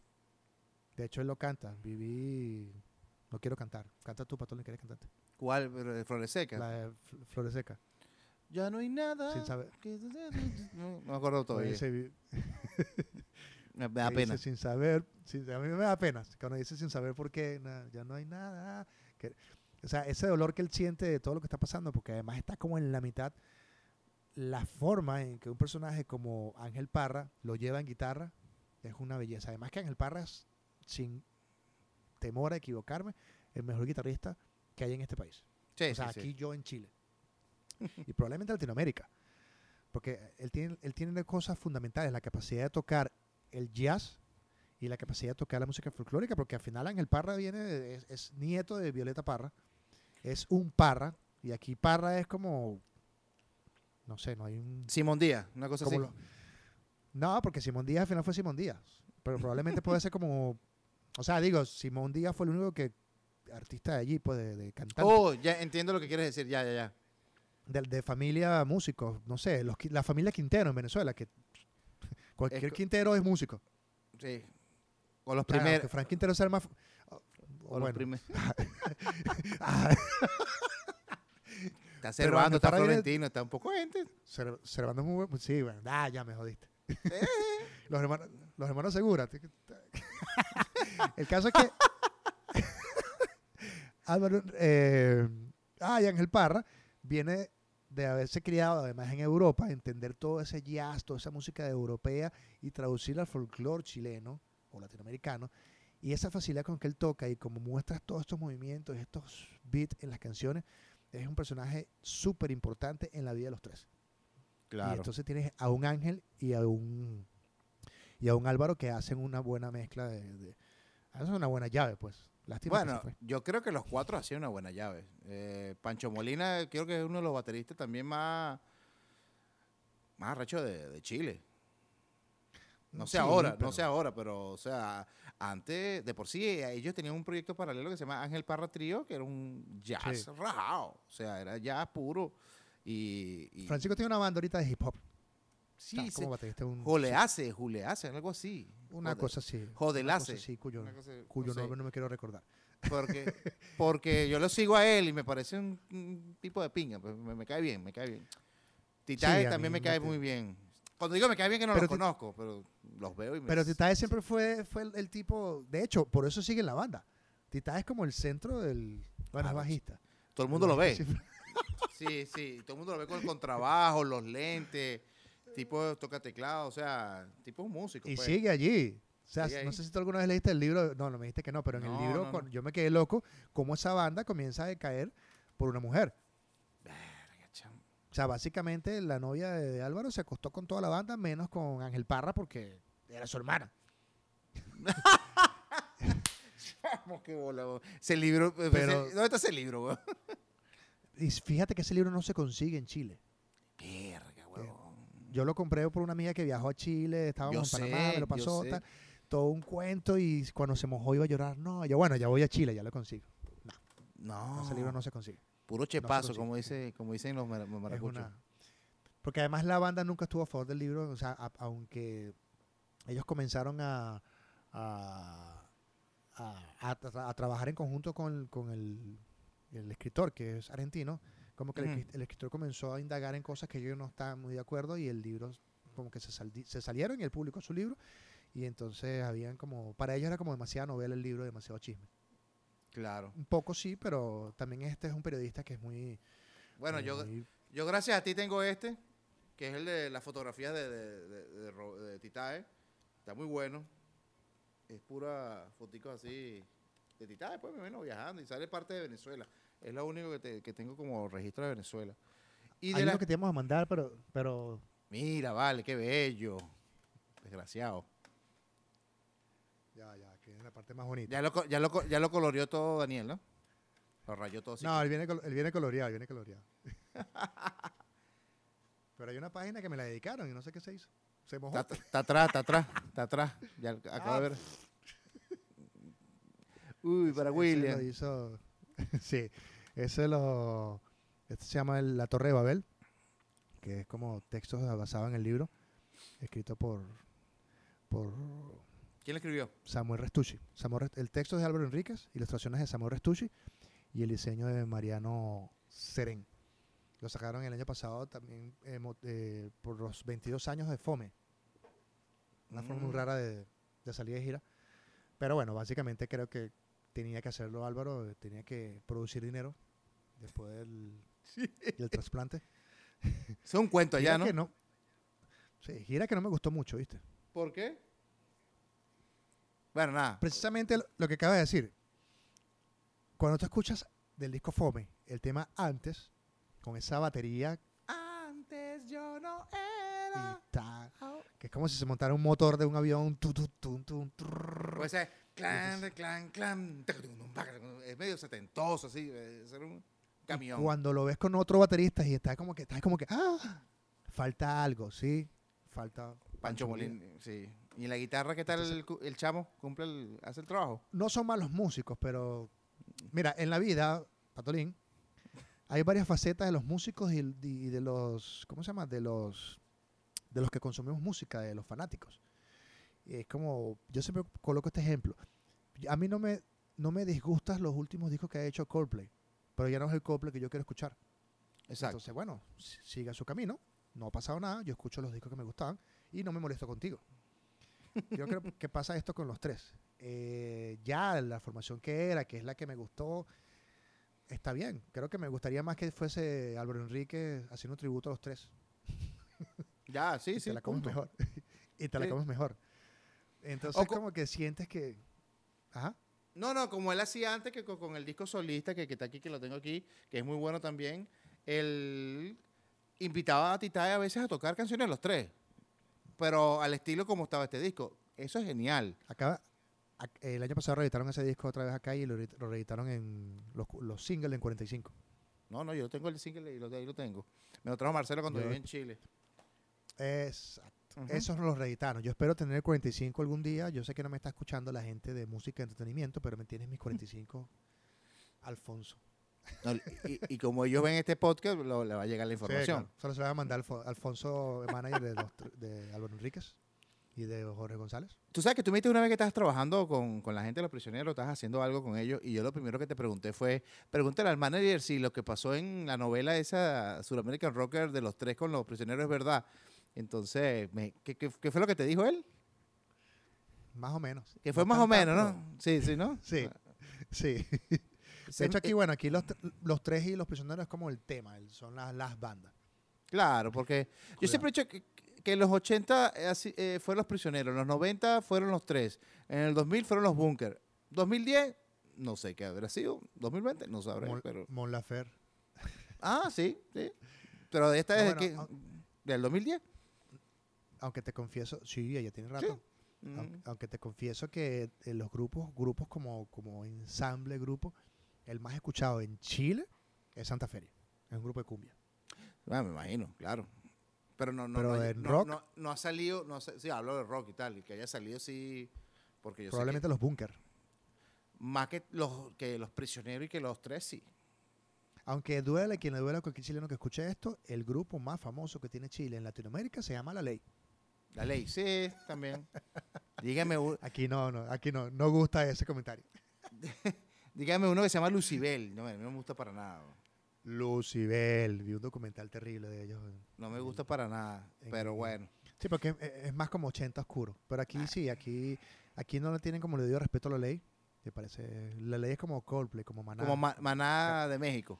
De hecho, él lo canta. Viví. No quiero cantar. Canta tú, Patón, ¿quieres cantarte? ¿Cuál? Pero de Flores secas. La de Fl- Flores Seca. Ya no hay nada. Sin saber. que- No, no me acuerdo todavía. Dice, Me da que dice, pena. sin saber. sin- a mí me da pena. Cuando dice sin saber por qué, na- ya no hay nada. que- o sea, ese dolor que él siente de todo lo que está pasando, porque además está como en la mitad. La forma en que un personaje como Ángel Parra lo lleva en guitarra es una belleza. Además que Ángel Parra es, sin temor a equivocarme, el mejor guitarrista que hay en este país. Sí, o sea, sí, sí. aquí yo en Chile. y probablemente en Latinoamérica. Porque él tiene, él tiene cosas fundamentales, la capacidad de tocar el jazz y la capacidad de tocar la música folclórica, porque al final Ángel Parra viene, de- es, es nieto de Violeta Parra, es un Parra, y aquí Parra es como, no sé, no hay un... Simón Díaz, una cosa así. lo- no, porque Simón Díaz al final fue Simón Díaz, pero probablemente puede ser como, o sea, digo, Simón Díaz fue el único que artista de allí, pues de, de cantante. Oh, ya entiendo lo que quieres decir. Ya, ya, ya. de, de familia músicos, no sé, los, la familia Quintero en Venezuela, que cualquier co- Quintero es músico. Sí. O los primeros. Frank Quintero sea el más... o- los primeros. Ah, Está Cervando, está Florentino, está un poco gente. Cer- Servando es muy bueno. Sí, bueno, ah, ya me jodiste. los hermanos, los hermanos Segura. el caso es que Álvaro, eh, ah, y Ángel Parra viene de haberse criado además en Europa, entender todo ese jazz, toda esa música europea y traducirla al folclore chileno o latinoamericano. Y esa facilidad con que él toca y como muestras todos estos movimientos, estos beats en las canciones, es un personaje súper importante en la vida de los tres. Y entonces tienes a un Ángel y a un y a un Álvaro que hacen una buena mezcla de, de- hacen una buena llave, pues. Lástima Bueno, yo creo que los cuatro hacían una buena llave. Eh, Pancho Molina, creo que es uno de los bateristas también más, más arrecho de, de Chile. No sé Sí, ahora, no pero- sé ahora, pero, o sea, antes, de por sí, ellos tenían un proyecto paralelo que se llama Ángel Parra Trío, que era un jazz Sí. rajado. O sea, era jazz puro. Y, y- Francisco tiene una banda ahorita de hip hop. Sí, Está se- como baterista de un- Joleace, Juleace, algo así. Una Jode- cosa así. Jodelace. Una cosa así, cuyo, una cosa- cuyo no sé. nombre no me quiero recordar. Porque, porque yo lo sigo a él y me parece un, un tipo de pinga. pues, me, me cae bien, me cae bien. Titae Sí, también mí me cae me- muy bien. Cuando digo me cae bien que no Pero los conozco, pero los veo y me... Pero Titae siempre fue, fue el, el tipo, de hecho, por eso sigue en la banda. Titae es como el centro del... Bueno, Claro, bajista. Todo el mundo lo ve. Sí, Sí, sí. Todo el mundo lo ve con el contrabajo, los lentes. Tipo toca teclado, o sea, tipo un músico. Y pues. sigue allí. O sea, Sigue no ahí. sé si tú alguna vez leíste el libro. No, no me dijiste que no, pero en el libro no, yo me quedé loco cómo esa banda comienza a decaer por una mujer. O sea, básicamente la novia de, de Álvaro se acostó con toda la banda, menos con Ángel Parra porque era su hermana. Vamos, qué bola. Ese libro, pues, Pero- ese- ¿dónde está ese libro? Y fíjate que ese libro no se consigue en Chile. Yo lo compré por una amiga que viajó a Chile, estábamos Yo en Panamá, sé, me lo pasó, tal, todo un cuento y cuando se mojó iba a llorar. No, yo bueno, ya voy a Chile, ya lo consigo. No, Ese libro no se consigue. puro chepazo, como, dice, como dicen los mar- maracuchos. Porque además la banda nunca estuvo a favor del libro, o sea, a- aunque ellos comenzaron a, a, a- a tra- a trabajar en conjunto con, con el, el escritor, que es argentino, como que el, el escritor comenzó a indagar en cosas que ellos no estaban muy de acuerdo y el libro como que se, saldi- se salieron y él publicó su libro y entonces habían como, para ellos era como demasiada novela el libro, demasiado chisme. Claro. Un poco sí, pero también este es un periodista que es muy... Bueno, eh, yo, yo gracias a ti tengo este, que es el de las fotografías de, de, Titae. Está muy bueno. Es pura foticos así de Titae, pues me vino viajando y sale parte de Venezuela. Es lo único que, te- que tengo como registro de Venezuela. Y Hay de uno la- que te íbamos a mandar, pero, pero Mira, vale, qué bello. Desgraciado. Ya, ya, que es la parte más bonita. Ya lo, ya, lo, ya lo coloreó todo Daniel, ¿no? Lo rayó todo así. no, él viene, col- él viene coloreado, él viene coloreado. Pero hay una página que me la dedicaron y no sé qué se hizo. Se mojó. Está, atrás, está atrás, está atrás. Ya acabo Ah. de ver. Uy, para William. lo hizo, sí, ese lo... Este se llama La Torre de Babel, que es como textos basados en el libro, escrito por, por ¿Quién lo escribió? Samuel Restucci. Samuel el texto es de Álvaro Enríquez, ilustraciones de Samuel Restucci y el diseño de Mariano Serén. Lo sacaron el año pasado también eh, eh, por los 22 años de FOME. Una forma muy Mm. rara de, de salir de gira. Pero bueno, básicamente creo que tenía que hacerlo Álvaro, eh, tenía que producir dinero después del, del trasplante. Es un cuento Gira ¿no? que no. Sí, gira que no me gustó mucho, ¿viste? ¿Por qué? Bueno, nada. precisamente lo- que acaba de decir. Cuando tú escuchas del disco Fome, el tema antes, con esa batería Antes yo no y era. ta, que es como si se montara un motor de un avión, tu, tu, tun, tun, trrr. Clan, clan, clan. Es medio setentoso, así. eh, Ser un camión. cuando lo ves con otro baterista y está como que, está como que, ah, falta algo, sí, falta Pancho Molín, sí. ¿Y en la guitarra qué tal el, chamo? ¿Cumple el, hace el trabajo? No son malos músicos, pero mira, en la vida, Patolín, hay varias facetas de los músicos y, y de los, ¿cómo se llama? De los, de los que consumimos música, de los fanáticos. Es como, yo siempre coloco este ejemplo. A mí no me, no me disgustan los últimos discos que ha hecho Coldplay, pero ya no es el Coldplay que yo quiero escuchar. Exacto. Entonces, bueno, si- siga su camino, no ha pasado nada, yo escucho los discos que me gustaban y no me molesto contigo. Yo creo que pasa esto con los tres. Eh, ya la formación que era, que es la que me gustó, está bien. Creo que me gustaría más que fuese Álvaro Enrique haciendo tributo a los tres. ya, sí, y sí. te la comes punto. mejor. y te la comes mejor. Entonces, O como que sientes que... Ajá. No, no, como él hacía antes que co- con, el disco solista, que, que está aquí, que lo tengo aquí, que es muy bueno también, él invitaba a Titae a veces a tocar canciones los tres, pero al estilo como estaba este disco. Eso es genial. Acaba, ac- el año pasado reeditaron ese disco otra vez acá y lo, re- lo reeditaron en los, singles en 45. No, no, yo tengo el single y lo, ahí lo tengo. Me lo trajo Marcelo cuando Yo- viví en Chile. Exacto. Ujú. Esos los reeditaron. Yo espero tener el 45 algún día. Yo sé que no me está escuchando la gente de música y entretenimiento, pero me tienes mis 45, Alfonso. No, y, y como ellos ven este podcast, lo- le va a llegar la Sí, información. claro. Solo se va a mandar Alfo- Alfonso, el manager de, los de Álvaro Enríquez y de Jorge González. Tú sabes que tú me dijiste una vez que estabas trabajando con, con la gente de los prisioneros, estabas haciendo algo con ellos, y yo lo primero que te pregunté fue, pregúntale al manager si lo que pasó en la novela esa Suramerican Rocker de los tres con los prisioneros es verdad. Entonces, me- ¿qué, qué- qué fue lo que te dijo él? Más o menos. Que fue No más o menos, tanto, ¿no? Sí, sí, ¿no? Sí. Sí. Se- De hecho, aquí, eh, bueno, aquí los, los tres y los prisioneros es como el tema, son las, las bandas. Claro, porque yo siempre he dicho que, que en los 80 eh, eh, fueron los prisioneros, en los 90 fueron los tres, en el 2000 fueron los bunkers, 2010 no sé qué habrá sido, 2020 no sabré, Mon, pero... Mon Lafer. Ah, sí, sí. Pero de esta No, es bueno, que... ¿Del 2010? Aunque te confieso, sí, ella tiene rato. Mm. Aunque, aunque te confieso que en los grupos, grupos como, como ensamble grupo, el más escuchado en Chile es Santa Feria. Es un grupo de cumbia. Ah, me imagino, claro. Pero no, no, Pero no, en no- rock- no- no ha salido, no sí, hablo de rock y tal, y que haya salido sí, porque yo Probablemente los que más que los, que los prisioneros y que los tres sí. Aunque duele quien le duele a cualquier chileno que escuche esto, el grupo más famoso que tiene Chile en Latinoamérica se llama La Ley. La ley, sí, también. Dígame, u- Aquí no, no, aquí no, no gusta ese comentario. dígame uno que se llama Lucibel. No, a mí no me gusta para nada. Lucibel, vi un documental terrible de ellos. No me gusta para nada. En- Pero bueno. Sí, porque es, es más como 80 oscuro. Pero aquí sí, aquí, aquí no le tienen como le dio respeto a la ley. Me parece, la ley es como Coldplay, como Maná, Como ma- maná de México.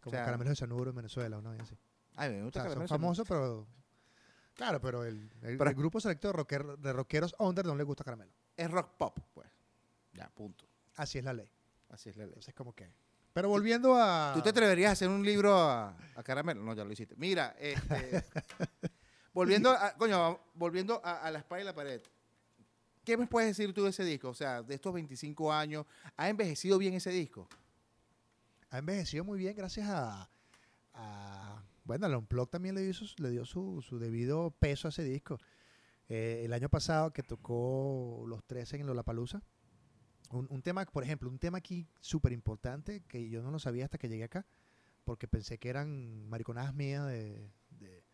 como o sea- Caramelos de Cianuro en Venezuela, ¿no? Y así. Ay, me O gusta sea, que son famosos, pero... Claro, pero el, el- Pero- el grupo selecto de, rocker- de rockeros under no le gusta Caramelo. Es rock pop, pues. Ya, punto. Así es la ley. Así es la ley. Entonces, como que... Pero volviendo a... ¿Tú te atreverías a hacer un libro a, a caramelo? No, ya lo hiciste. Mira, este, volviendo, a, coño, volviendo a, a la espalda y la pared. ¿Qué me puedes decir tú de ese disco? O sea, de estos 25 años, ¿ha envejecido bien ese disco? ha envejecido muy bien gracias a, a- bueno, al Unplugged también le dio, su, le dio su, su debido peso a ese disco. Eh, el año pasado que tocó los tres en Lollapalooza, un, un tema, por ejemplo, un tema aquí súper importante que yo no lo sabía hasta que llegué acá, porque pensé que eran mariconadas mías de, de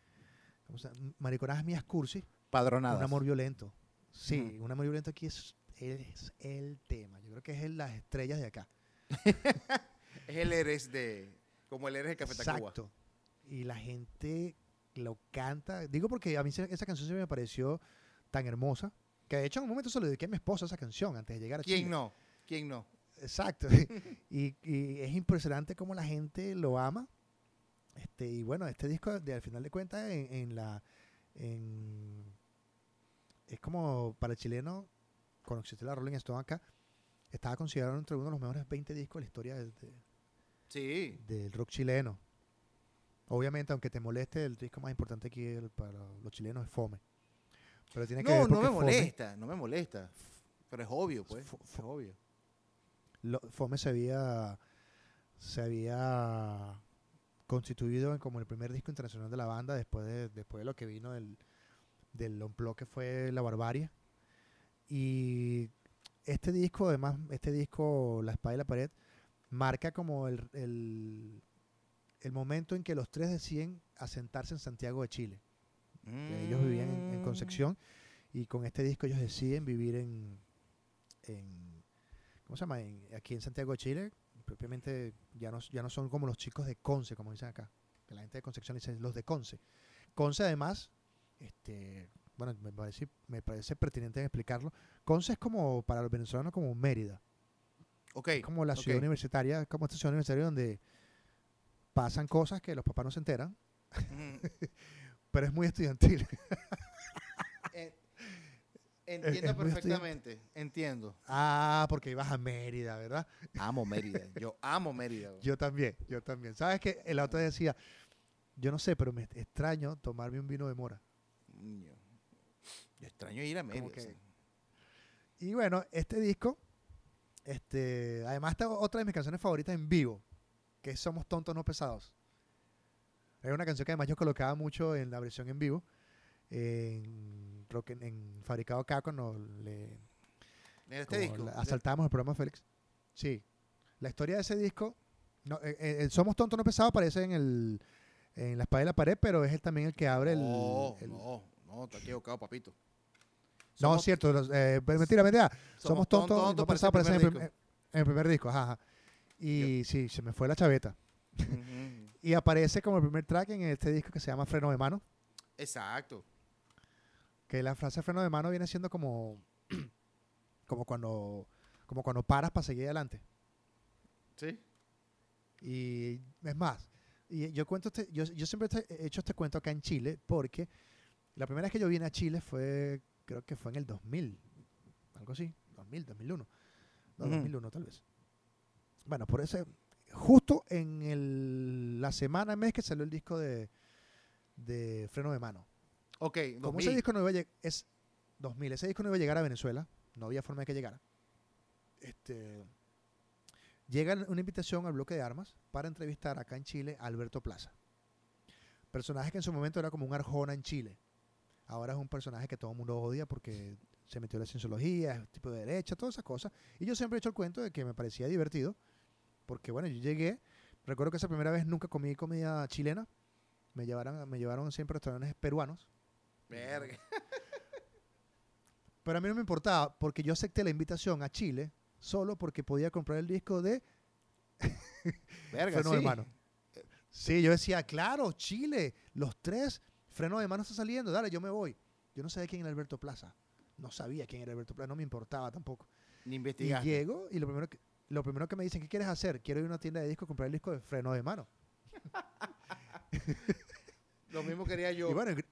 ¿cómo se llama? mariconadas mías cursi, Padronadas. un amor violento. Sí, un amor violento aquí es, es el tema. Yo creo que es el- las estrellas de acá. Es el Eres de... Como el Eres de Café Tacuba. Exacto. Y la gente lo canta. Digo porque a mí esa canción se me pareció tan hermosa. Que de hecho en un momento se lo dediqué a mi esposa esa canción antes de llegar a ¿Quién Chile. no? ¿Quién no? Exacto. y, y es impresionante cómo la gente lo ama. Este, y bueno, este disco, de, al final de cuentas, en, en la. en- es como para el chileno, cuando existió la Rolling Stone acá, estaba considerado entre uno de los mejores 20 discos de la historia de- de, Sí. del rock chileno. Obviamente, aunque te moleste, el disco más importante aquí el- para los chilenos es Fome. Pero tiene que No, ver no me Fome- molesta, no me molesta. Pero es obvio, pues. Es obvio. lo- Fome se había, se había constituido en como el primer disco internacional de la banda después de, después de lo que vino del, del Unplugged, que fue La Barbarie. Y este disco, además, este disco, La Espada y la Pared, marca como el, el, el momento en que los tres deciden asentarse en Santiago de Chile. ellos vivían en, en. Concepción y con este disco ellos deciden vivir en, en ¿cómo se llama? En- aquí en Santiago de Chile, propiamente ya no, ya no son como los chicos de Conce, como dicen acá, que la gente de Concepción dice los de Conce. Conce además, este, bueno, me parece, me parece pertinente explicarlo, Conce es como para los venezolanos como Mérida, Ok. es como la ciudad universitaria, como esta ciudad universitaria donde pasan cosas que los papás no se enteran, pero es muy estudiantil. Eh, Entiendo es perfectamente, entiendo. Ah, porque ibas a Mérida, ¿verdad? Amo Mérida, yo amo Mérida. Yo también, yo también. ¿Sabes qué? El auto decía, yo no sé, pero me extraño tomarme un vino de mora. Yo extraño ir a Mérida. que-. Y bueno, este disco, este, además está otra de mis canciones favoritas en vivo, que Somos Tontos No Pesados. Es una canción que además yo colocaba mucho en la versión en vivo, en, rock en, en Fabricado acá cuando le, En este disco. la- asaltábamos el programa Félix. Sí. La historia de ese disco No, eh, eh, Somos Tontos No Pesado aparece en el en la espada de la pared, pero es él también el que abre el... no, no, no, está equivocado, papito. No, Somos- cierto. los- eh, mentira, mentira. Somos, Ton- tontos, Tonto no Pesados aparece en el, primer prim- en el primer disco. Ajá, ajá. Y sí, se me fue la chaveta. Y aparece como el primer track en este disco que se llama Freno de Mano. Exacto. Que la frase freno de mano viene siendo como, como cuando como cuando paras para seguir adelante. Sí. Y es más, y yo cuento este, yo, yo siempre he hecho este cuento acá en Chile porque la primera vez que yo vine a Chile fue, creo que fue en el 2000, algo así, 2000, 2001, no, Ujú. 2001 tal vez. Bueno, por ese, justo en el, la semana, mes que salió el disco de, de Freno de Mano. Ok, Como 2000. ese disco no iba a llegar, es 2000, ese disco no iba a llegar a Venezuela, no había forma de que llegara. Este, llega una invitación al bloque de armas para entrevistar acá en Chile a Alberto Plaza. Personaje que en su momento era como un arjona en Chile. Ahora es un personaje que todo el mundo odia porque se metió en la cienciología, es tipo de derecha, todas esas cosas. Y yo siempre he hecho el cuento de que me parecía divertido, porque bueno, yo llegué, recuerdo que esa primera vez nunca comí comida chilena, me llevaron, me llevaron siempre a restaurantes peruanos. Verga. Pero a mí no me importaba porque yo acepté la invitación a Chile solo porque podía comprar el disco de Verga, Freno sí. de Mano. Sí, yo decía, claro, Chile, los tres, Freno de Mano está saliendo, dale, yo me voy. Yo no sabía quién era Alberto Plaza. No sabía quién era Alberto Plaza, no me importaba tampoco. Ni Y investigaste. llego y lo primero que, lo primero que me dicen, ¿qué quieres hacer? Quiero ir a una tienda de discos a comprar el disco de Freno de Mano. Lo mismo quería yo. Y bueno, inclu-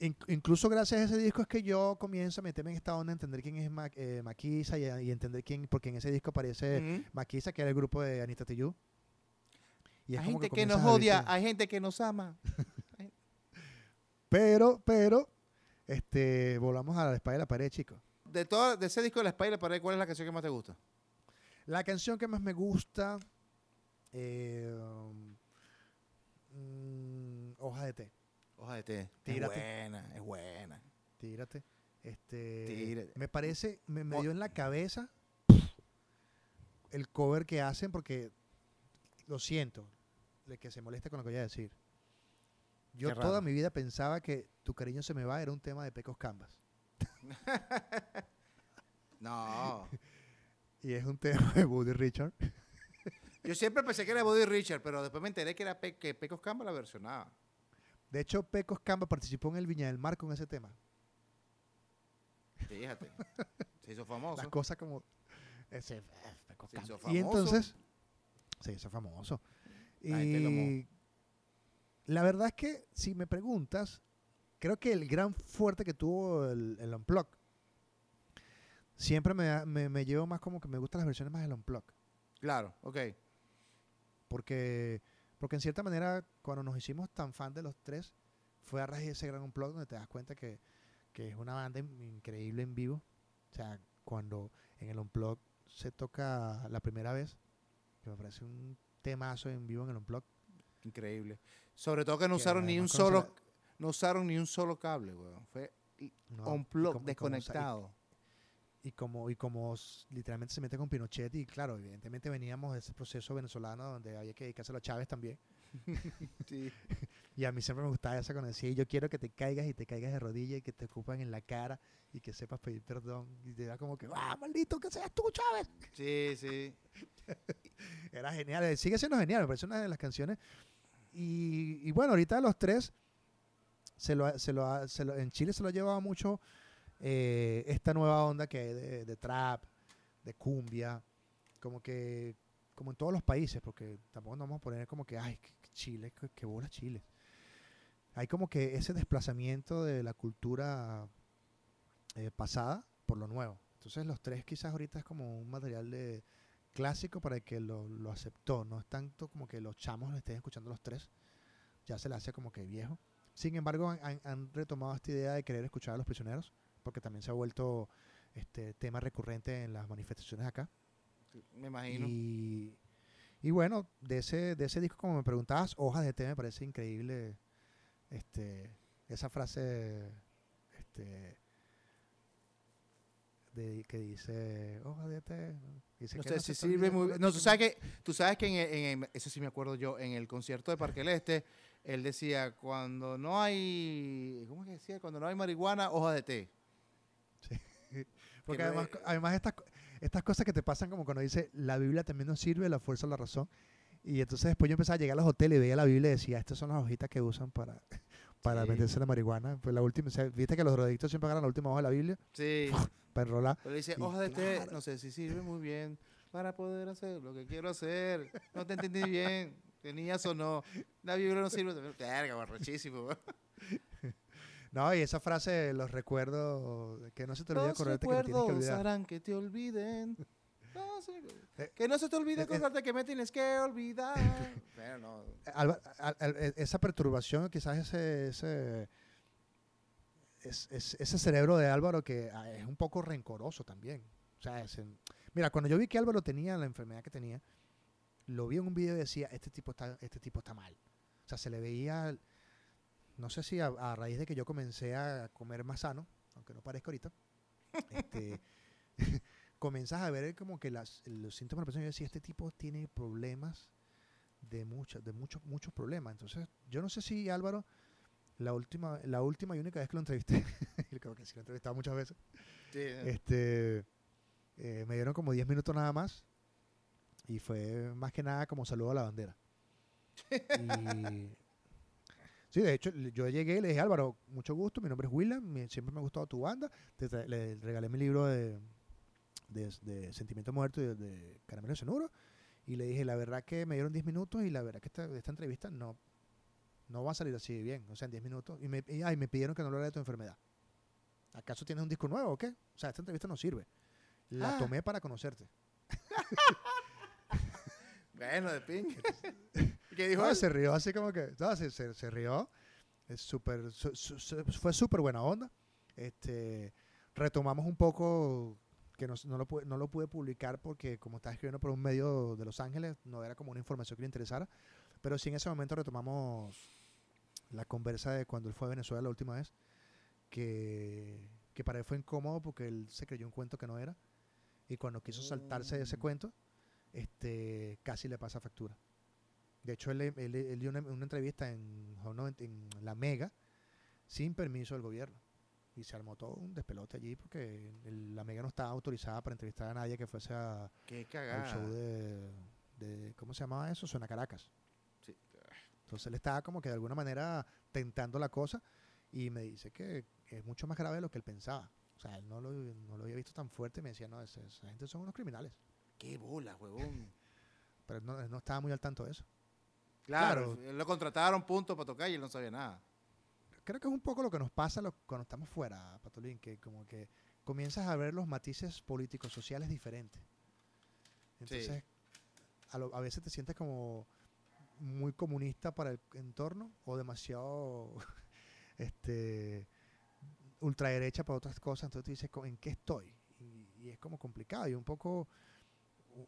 in- incluso gracias a ese disco es que yo comienzo a meterme en esta onda, a entender quién es Ma- eh, Maquisa y, y entender quién, porque en ese disco aparece. Maquisa, que era el grupo de Anita Tijoux. Y Hay gente que, nos odia, hay gente que nos ama. Pero, pero, este, volvamos a la espalda de la pared, chicos. De, todo, de ese disco de la Spider Pared, ¿cuál es la canción que más te gusta? La canción que más me gusta, eh, mm, Hoja de té, Hoja de té. Tírate. Es buena, es buena. tírate. Este, Tírate. Me parece, me, dio en la cabeza el cover que hacen porque lo siento, de que se moleste con lo que voy a decir. Yo toda mi vida pensaba que Tu cariño se me va era un tema de Pecos Canvas. No. Y es un tema de Woody Richard. Yo siempre pensé que era Buddy Richard, pero después me enteré que era Pe- que Pecos Camba la versionaba. De hecho, Pecos Canvas participó en el Viña del Mar con ese tema. Fíjate. Se hizo Las famoso. cosas como... Ese, eh, Pecos Se hizo Canvas. Y famoso. entonces... Se hizo famoso. La. Y la verdad es que, si me preguntas, creo que el gran fuerte que tuvo el, el Unplug, siempre me, me, me llevo más como que me gustan las versiones más del Unplug. Claro, ok. Porque, porque en cierta manera, cuando nos hicimos tan fan de los tres, fue a raíz de ese gran Unplug donde te das cuenta que, que es una banda in- increíble en vivo. O sea, cuando en el Unplug se toca la primera vez, que me parece un temazo en vivo en el Unplug. Increíble. Sobre todo que no Que usaron ni un solo, no usaron ni un solo cable, weón. Fue ¿no? desconectado. Y como y como literalmente se mete con Pinochet y claro evidentemente veníamos de ese proceso venezolano donde había que dedicárselo a Chávez también Sí. y a mí siempre me gustaba eso cuando decía yo quiero que te caigas y te caigas de rodillas y que te ocupan en la cara y que sepas pedir perdón y te da como que ah maldito que seas tú Chávez Sí, sí. era genial eh, sigue siendo genial me parece una de las canciones y, y bueno ahorita los tres se lo, se lo- en Chile se lo ha llevado mucho eh, esta nueva onda que hay de, trap, de cumbia, como que, como en todos los países, porque tampoco nos vamos a poner como que, ay, Chile, que bola Chile. Hay como que ese desplazamiento de la cultura eh, pasada por lo nuevo. Entonces los tres quizás ahorita es como un material de clásico para el que lo, lo aceptó. No es tanto como que los chamos lo estén escuchando los tres. Ya se le hace como que viejo. Sin embargo, han retomado esta idea de querer escuchar a los prisioneros, porque también se ha vuelto este tema recurrente en las manifestaciones acá. Me imagino. Y, y bueno, de ese, de ese disco, como me preguntabas, Hojas de Té me parece increíble este, esa frase este, de- que dice, hoja de té. Dice No que sé si sirve muy bien. No, tú sabes que, tú sabes que en, eso sí me acuerdo yo, en el concierto de Parque Este, él decía, cuando no hay, ¿cómo es que decía? Cuando no hay marihuana, hoja de té. Porque además, además estas, estas cosas que te pasan como cuando dice, la Biblia también nos sirve, la fuerza la razón. Y entonces después yo empezaba a llegar a los hoteles y veía la Biblia y decía, estas son las hojitas que usan para, para Sí. meterse la marihuana. Pues la última, o sea, viste que los drogadictos siempre agarran la última hoja de la Biblia Sí. para enrolar. Pero dice, hoja de té, claro. no sé si sirve muy bien para poder hacer lo que quiero hacer. No te entendí bien. Tenías o no. La Biblia no sirve. Verga, borrachísimo. No, y esa frase, los recuerdos, que no se te olvide Los acordarte que me tienes que olvidar. harán que te olviden. No, sí. Que no se te olvide acordarte que me tienes que olvidar. Pero no. Alba- al- al- e- esa perturbación, quizás ese, ese, es- es- ese cerebro de Álvaro que ah, es un poco rencoroso también. O sea, es en- mira, cuando yo vi que Álvaro tenía la enfermedad que tenía, lo vi en un video y decía, este tipo está, este tipo está mal. O sea, se le veía, no sé si a, a raíz de que yo comencé a comer más sano, aunque no parezca ahorita, este, comienzas a ver como que las, los síntomas de la persona, yo decía, este tipo tiene problemas de muchos, de muchos, muchos problemas. Entonces, yo no sé si Álvaro, la última, la última y única vez que lo entrevisté, creo que sí lo he entrevistado muchas veces, Sí, este, eh, me dieron como 10 minutos nada más y fue más que nada como saludo a la bandera. Y, sí, de hecho, yo llegué y le dije, Álvaro, mucho gusto, mi nombre es William, siempre me ha gustado tu banda, te le regalé mi libro de, de, de Sentimiento Muerto y de, de Caramelo de Cenuro y le dije, la verdad que me dieron 10 minutos y la verdad que esta, esta entrevista no, no va a salir así bien, o sea, en 10 minutos. Y me, y, ay, me pidieron que no hablara de tu enfermedad. ¿Acaso tienes un disco nuevo o qué? O sea, esta entrevista no sirve. La Ah. tomé para conocerte. Bueno, de pinche. ¿Qué dijo No, él? se rió así como que, no, se, se- se rió. Es súper, su- su- su- fue súper buena onda. Este, retomamos un poco que no, no lo pude, no lo pude publicar porque como estaba escribiendo por un medio de Los Ángeles, no era como una información que le interesara. Pero sí en ese momento retomamos la conversa de cuando él fue a Venezuela la última vez, que, que para él fue incómodo porque él se creyó un cuento que no era. Y cuando quiso saltarse de ese Mm. cuento, este, casi le pasa factura. De hecho, él, él- él dio una, una entrevista en, Hot 90 en La Mega sin permiso del gobierno. Y se armó todo un despelote allí porque el- La Mega no estaba autorizada para entrevistar a nadie que fuese a- Qué al cagada. show de, de- ¿Cómo se llamaba eso? Suena Caracas. Sí. Entonces él estaba como que de alguna manera tentando la cosa y me dice que es mucho más grave de lo que él pensaba. O sea, él no lo, no lo había visto tan fuerte y me decía, no, esa, esa gente son unos criminales. Qué bola, huevón. Pero no, él no estaba muy al tanto de eso. Claro, lo contrataron, punto, para tocar y él no sabía nada. creo que es un poco lo que nos pasa lo- cuando estamos fuera, Patolín, que como que comienzas a ver los matices políticos, sociales diferentes. Entonces, a, lo- a veces te sientes como muy comunista para el entorno o demasiado este ultraderecha para otras cosas. Entonces tú dices, "Co- ¿en qué estoy? Y, y es como complicado y un poco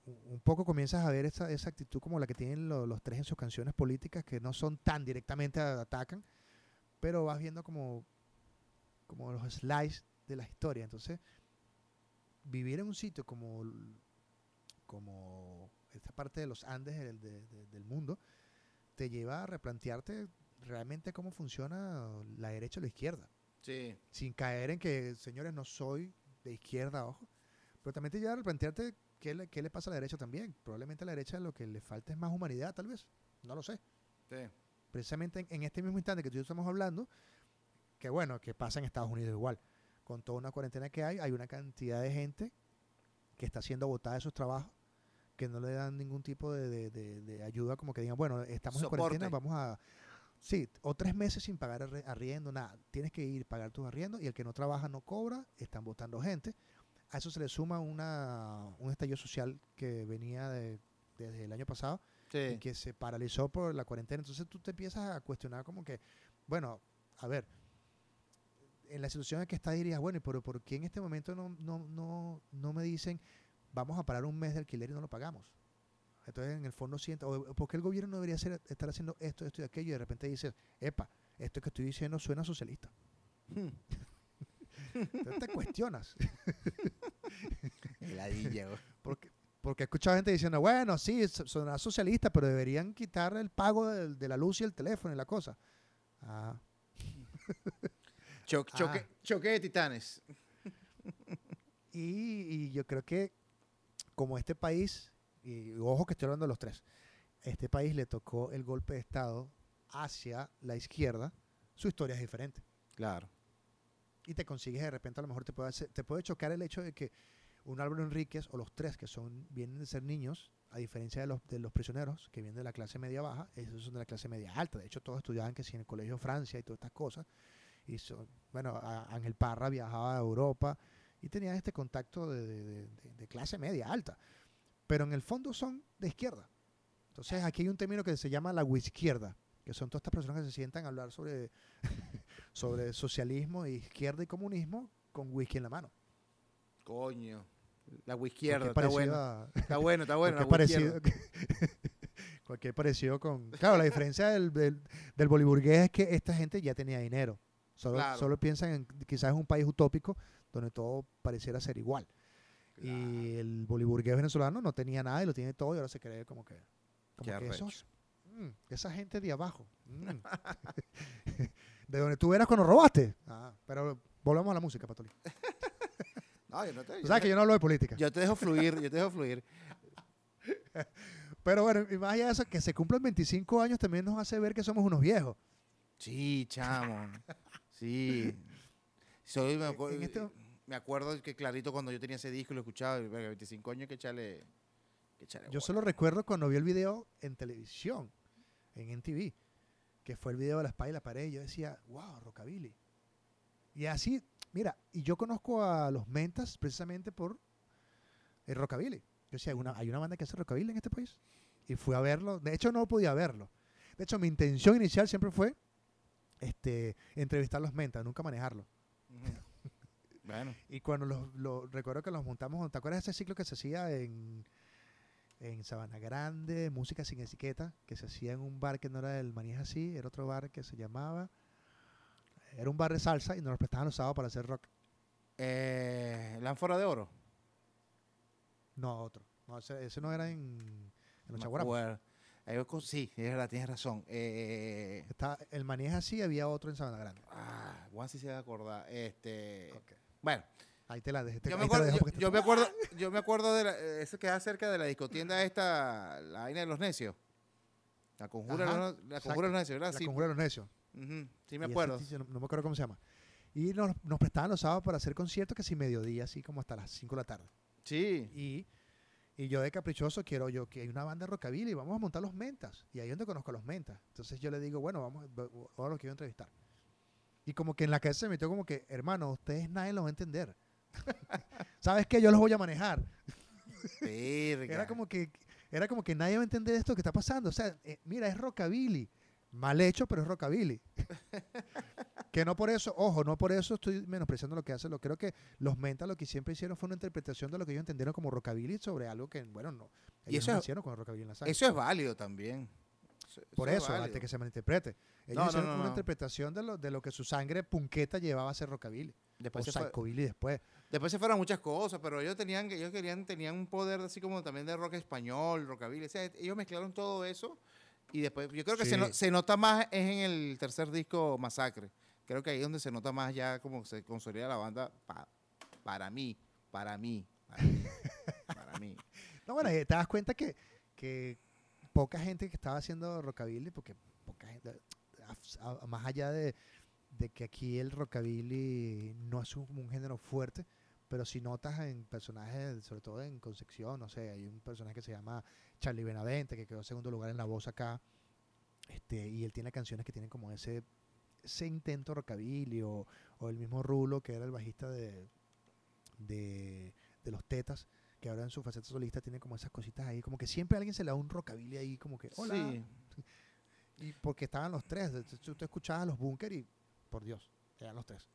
un poco comienzas a ver esa, esa actitud como la que tienen lo- los tres en sus canciones políticas que no son tan directamente atacan, pero vas viendo como, como los slides de la historia. Entonces, vivir en un sitio como, como esta parte de los Andes del, de- de- del mundo te lleva a replantearte realmente cómo funciona la derecha o la izquierda. Sí. Sin caer en que, señores, no soy de izquierda, ojo. Pero también te lleva a replantearte qué le, qué le pasa a la derecha también. Probablemente a la derecha lo que le falta es más humanidad, tal vez. No lo sé Sí. precisamente en, en este mismo instante que tú y yo estamos hablando, que bueno, que pasa en Estados Unidos igual. Con toda una cuarentena que hay, hay una cantidad de gente que está siendo botada de sus trabajos, que no le dan ningún tipo de, de- de- de ayuda, como que digan, bueno, estamos en cuarentena, Soporte. vamos a... Sí, o tres meses sin pagar arriendo, nada. Tienes que ir a pagar tus arriendos y el que no trabaja no cobra, están votando gente. A eso se le suma una, un estallido social que venía de- desde el año pasado, y que se paralizó por la cuarentena. Entonces tú te empiezas a cuestionar como que, bueno, a ver, en la situación en que está dirías, bueno, ¿y por, por qué en este momento no, no, no, no me dicen vamos a parar un mes de alquiler y no lo pagamos? Entonces en el fondo siento, ¿por qué el gobierno no debería estar haciendo esto, esto y aquello? Y de repente dices, epa, esto que estoy diciendo suena socialista. Hmm. Entonces te cuestionas. Güey. Porque, porque he escuchado gente diciendo, bueno, sí, so- sonará socialista, pero deberían quitar el pago de, la luz y el teléfono y la cosa. Ah, Ah. choque, choque de titanes. y, y yo creo que como este país, y ojo que estoy hablando de los tres, este país le tocó el golpe de Estado hacia la izquierda, su historia es diferente. Claro. y te consigues de repente a lo mejor te puede, hacer- te puede chocar el hecho de que un Álvaro Enríquez o los tres que son vienen de ser niños, a diferencia de los, de los prisioneros que vienen de la clase media baja, esos son de la clase media alta. De hecho, todos estudiaban que sí en el colegio Francia y todas estas cosas. Y son- bueno, Ángel Parra viajaba a Europa y tenían este contacto de- de clase media alta. Pero en el fondo son de izquierda. Entonces aquí hay un término que se llama la izquierda, que son todas estas personas que se sientan a hablar sobre, sobre socialismo, izquierda y comunismo con whisky en la mano. Coño. La izquierda, está bueno. a- Está bueno, está bueno. la parecido, cualquier parecido con... Claro, la diferencia del, del, del boliburgués es que esta gente ya tenía dinero. Solo, Claro. solo piensan en quizás un país utópico donde todo pareciera ser igual. Y el boliburgués venezolano no tenía nada y lo tiene todo y ahora se cree como que, como que esos, mm, esa gente de abajo. mm. de donde tú eras cuando robaste. Ah, pero volvamos a la música, Patoli. No, yo no te, Tú yo sabes te- que yo no hablo de política. yo te dejo fluir, yo te dejo fluir. Pero bueno, y más allá de eso, que se cumplan 25 años también nos hace ver que somos unos viejos. Sí, chamo. Sí. Soy, me, acu- este- me acuerdo que clarito cuando yo tenía ese disco y lo escuchaba, y, verga, 25 años que echarle. Que echarle Yo solo recuerdo cuando vi el video en televisión, en NTV, que fue el video de la espalda y la pared, y yo decía, wow, rockabilly. Y así, mira, y yo conozco a los Mentas precisamente por el rockabilly. Yo decía, ¿hay una, hay una banda que hace rockabilly en este país. Y fui a verlo. De hecho, no podía verlo. De hecho, mi intención inicial siempre fue este, entrevistar a los Mentas, nunca manejarlo. Bueno, Y cuando los, los- recuerdo que los montamos, ¿te acuerdas de ese ciclo que se hacía en, en Sabana Grande, música sin etiqueta, que se hacía en un bar que no era el Manija así, era otro bar que se llamaba, era un bar de salsa y nos lo prestaban los sábados para hacer rock. eh, Lánfora de Oro. No, otro. No, ese, ese no era en, en los Chaguaramos. sí, es tienes razón. Eh, Estaba- el Manija así, había otro en Sabana Grande. ah, Juan sí se va a acordar. Este, bueno, Ahí te la dejé. te- yo me, acuerdo, yo, está- me acuerdo, yo me acuerdo de la, eh, eso que da cerca de la discotienda esta, la vaina de los necios. La conjura, de Ajá, los, la conjura de los necios, ¿verdad? La sí, Conjura de los Necios. Ujú, sí Y me ese acuerdo. sitio no, no me acuerdo cómo se llama. Y nos, nos prestaban los sábados para hacer conciertos que si mediodía, así como hasta las 5 de la tarde. Sí, Y, y yo de caprichoso quiero yo que hay una banda de rockabilly y vamos a montar los mentas. Y ahí es donde conozco a los mentas. Entonces yo le digo, bueno, vamos, va- ahora lo quiero entrevistar. Y como que en la cabeza se metió como que, hermano, ustedes nadie lo va a entender. ¿Sabes qué? Yo los voy a manejar. verga. Era como que era como que nadie va a entender esto que está pasando. O sea, eh, mira, es rockabilly. Mal hecho, pero es rockabilly. que no por eso, ojo, no por eso estoy menospreciando lo que hacen. Lo creo que los mentas lo que siempre hicieron fue una interpretación de lo que ellos entendieron como rockabilly sobre algo que, bueno, no. Y Ellos eso no es- nacieron con el rockabilly en la sangre. Eso es válido también. Eso- por es eso, antes que se malinterprete. Ellos No, hicieron no, una interpretación de lo, de lo que su sangre punqueta llevaba a ser rockabilly. Después o se, fue- después. después se fueron muchas cosas, pero ellos tenían, ellos querían, tenían un poder así como también de rock español, rockabilly. O sea, ellos mezclaron todo eso y después, yo creo que se, no- se nota más es en el tercer disco Masacre. Creo que ahí es donde se nota más ya como se consolida la banda pa- para mí, para mí, para mí, para mí. No, bueno, y te das cuenta que, que poca gente que estaba haciendo rockabilly, porque poca gente, a- a- más allá de, de que aquí el rockabilly no es un, un género fuerte, pero si notas en personajes, sobre todo en Concepción, no sé, hay un personaje que se llama Charlie Benavente, que quedó en segundo lugar en la voz acá, este, y él tiene canciones que tienen como ese, ese intento rockabilly, o, o el mismo Rulo, que era el bajista de, de, de los Tetas, que ahora en su faceta solista tiene como esas cositas ahí, como que siempre a alguien se le da un rockabilly ahí, como que, hola, Sí. y porque estaban los tres, de- tú escuchabas los Bunker y, por Dios, eran los tres.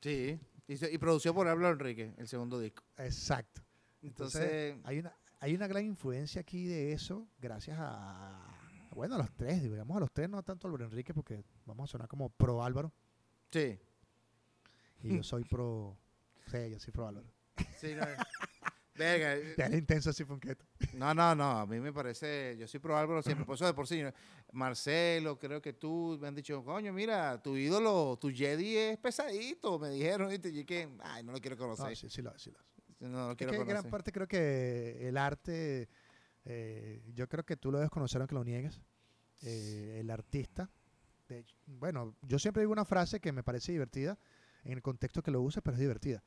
Sí, y, se- y producido por Pablo Enrique, el segundo disco. Exacto. Entonces, Entonces, hay una, hay una gran influencia aquí de eso, gracias a, bueno, a los tres, digamos a los tres, no tanto a Álvaro Enrique, porque vamos a sonar como pro Álvaro, sí. y yo soy pro, sí, yo soy pro Álvaro. Sí, no, Verga, Te intenso así funqueto. No, no, no, a mí me parece, yo soy pro Álvaro siempre, por eso de por sí, Marcelo, creo que tú me han dicho, coño, mira, tu ídolo, tu Jedi es pesadito, me dijeron, ¿viste? y que, ay, no lo quiero No, conocer, sí, sí lo sí lo no lo Es quiero que en gran conocer. parte creo que el arte, eh, yo creo que tú lo debes conocer aunque lo niegues. Eh, el artista, de bueno, yo siempre digo una frase que me parece divertida en el contexto que lo uses, pero es divertida.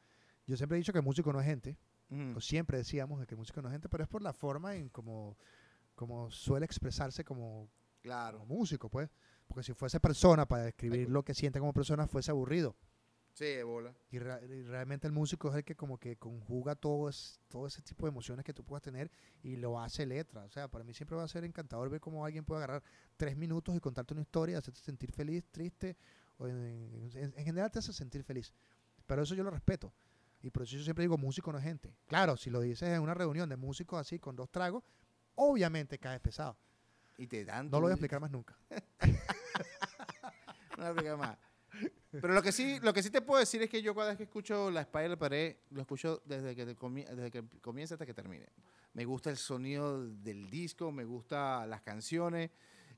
Yo siempre he dicho que el músico no es gente, Ujú. o siempre decíamos de que el músico no es gente, pero es por la forma en como, como suele expresarse como, Claro, como músico, pues. Porque si fuese persona para describir lo que siente como persona, fuese aburrido. sí, de bola. Y, y realmente el músico es el que como que conjuga todo, es- todo ese tipo de emociones que tú puedas tener y lo hace letra. O sea, para mí siempre va a ser encantador ver cómo alguien puede agarrar tres minutos y contarte una historia, hacerte sentir feliz, triste, o en, en- en general te hace sentir feliz. Pero eso yo lo respeto. Y por eso yo siempre digo, músico no es gente. Claro, si lo dices en una reunión de músicos así, con dos tragos, obviamente caes pesado. Y te dan No lo voy a explicar más nunca. No lo explico más. Pero lo que sí, lo que sí te puedo decir es que yo cada vez que escucho La Espada y la Pared, lo escucho desde que, desde que comienza hasta que termine. Me gusta el sonido del disco, me gusta las canciones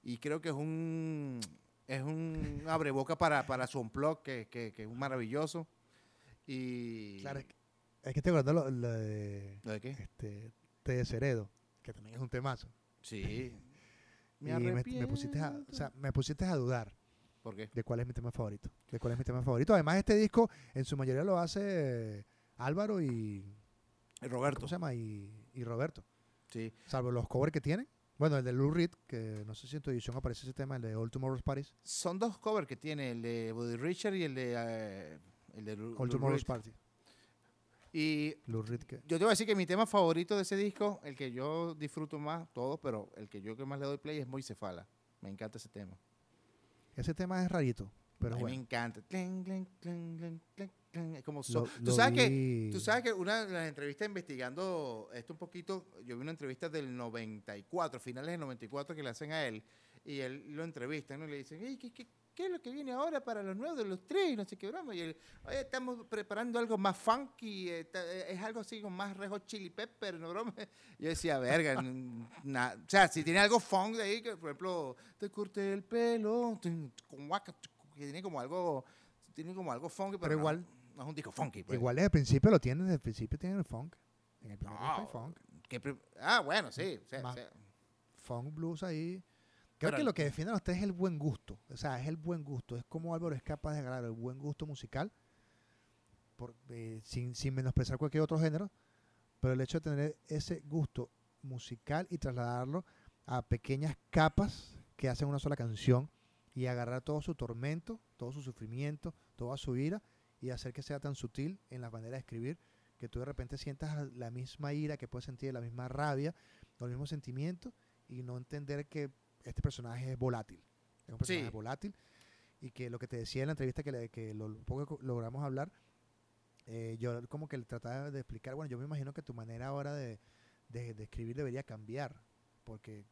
y creo que es un es un abreboca para, para su unplug que, que, que es maravilloso. Y Claro, es que, es que te acuerdas lo, lo de ¿Lo de qué? este, Te Desheredo, que también es un temazo. Sí. y me, me pusiste a, o sea, me pusiste a dudar ¿Por qué? de cuál es mi tema favorito. De cuál es mi tema favorito. Además, este disco en su mayoría lo hace Álvaro y. Roberto. ¿Cómo se llama? Y, y Roberto. Sí. Salvo los covers que tienen. Bueno, el de Lou Reed, que no sé si en tu edición aparece ese tema, el de All Tomorrow's Parties. Son dos covers que tiene, el de Buddy Richard y el de eh, el de Lou- All Lou Tomorrow's Reed. Party. Y Lou Reed. Yo te voy a decir que mi tema favorito de ese disco, el que yo disfruto más, todos, pero el que yo que más le doy play es Moisefala. Me encanta ese tema. Ese tema es rarito, pero a mí bueno. me encanta. Es como so- lo tú sabes que tú sabes que una de las entrevistas investigando esto un poquito, yo vi una entrevista del 94, finales del 94 que le hacen a él y él lo entrevistan ¿no? y le dicen, "Ey, ¿qué, qué, qué es lo que viene ahora para los nuevos de los tres? No sé qué broma. Y él, oye, estamos preparando algo más funky, eh, ta- eh, es algo así con más rejo chili pepper, no broma. Yo decía, verga, na- o sea, si tiene algo funk de ahí, que por ejemplo, te corté el pelo, con guaca, que tiene como algo, tiene como algo funky, pero, Pero no- igual- no, es un disco funky. pues. Igual desde el principio lo tienen, desde el principio tienen el funk. En el primer disco hay No, funk. que ah, bueno, sí. o sea, funk blues ahí. Creo Pero que lo que definen a ustedes es el buen gusto. O sea, es el buen gusto. Es como Álvaro es capaz de agarrar el buen gusto musical por- eh, sin, sin menospreciar cualquier otro género. Pero el hecho de tener ese gusto musical y trasladarlo a pequeñas capas que hacen una sola canción y agarrar todo su tormento, todo su sufrimiento, toda su ira y hacer que sea tan sutil en la manera de escribir que tú de repente sientas la misma ira que puedes sentir, la misma rabia, los mismos sentimientos y no entender que este personaje es volátil. Es un personaje Sí. volátil y que lo que te decía en la entrevista que, le- que lo poco logramos hablar, eh, yo como que trataba de explicar, bueno, yo me imagino que tu manera ahora de, de, de escribir debería cambiar, porque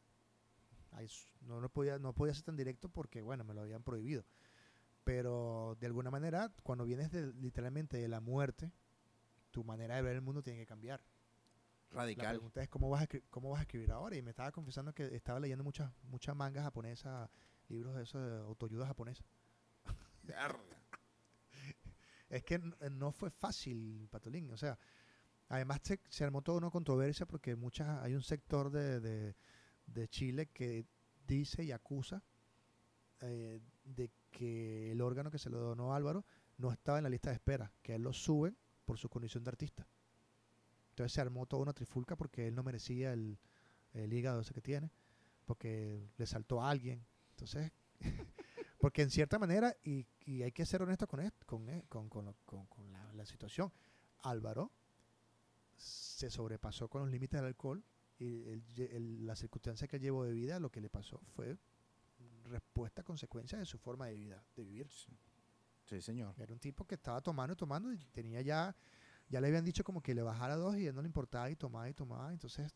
hay no, no, podía, no podía ser tan directo porque, bueno, me lo habían prohibido. Pero de alguna manera, cuando vienes de, literalmente de la muerte, tu manera de ver el mundo tiene que cambiar. La radical. pregunta es cómo vas, a escri- cómo vas a escribir ahora. Y me estaba confesando que estaba leyendo muchas muchas mangas japonesas, libros de esos de autoayuda japonesa. Es que n- no fue fácil, Patolín. O sea, además se, se armó toda una controversia porque muchas hay un sector de, de- de Chile que dice y acusa eh, de que el órgano que se lo donó a Álvaro no estaba en la lista de espera, que a él lo suben por su condición de artista. Entonces se armó toda una trifulca porque él no merecía el, el hígado ese que tiene, porque le saltó a alguien. Entonces, porque en cierta manera, y, y hay que ser honesto con, esto, con, eh, con, con con- con la, la situación, Álvaro se sobrepasó con los límites del alcohol y el la circunstancia que él llevó de vida, lo que le pasó fue respuesta, consecuencia de su forma de vida, de vivir. Sí, señor. Era un tipo que estaba tomando y tomando y tenía ya, ya le habían dicho como que le bajara dos y él no le importaba y tomaba y tomaba. Entonces,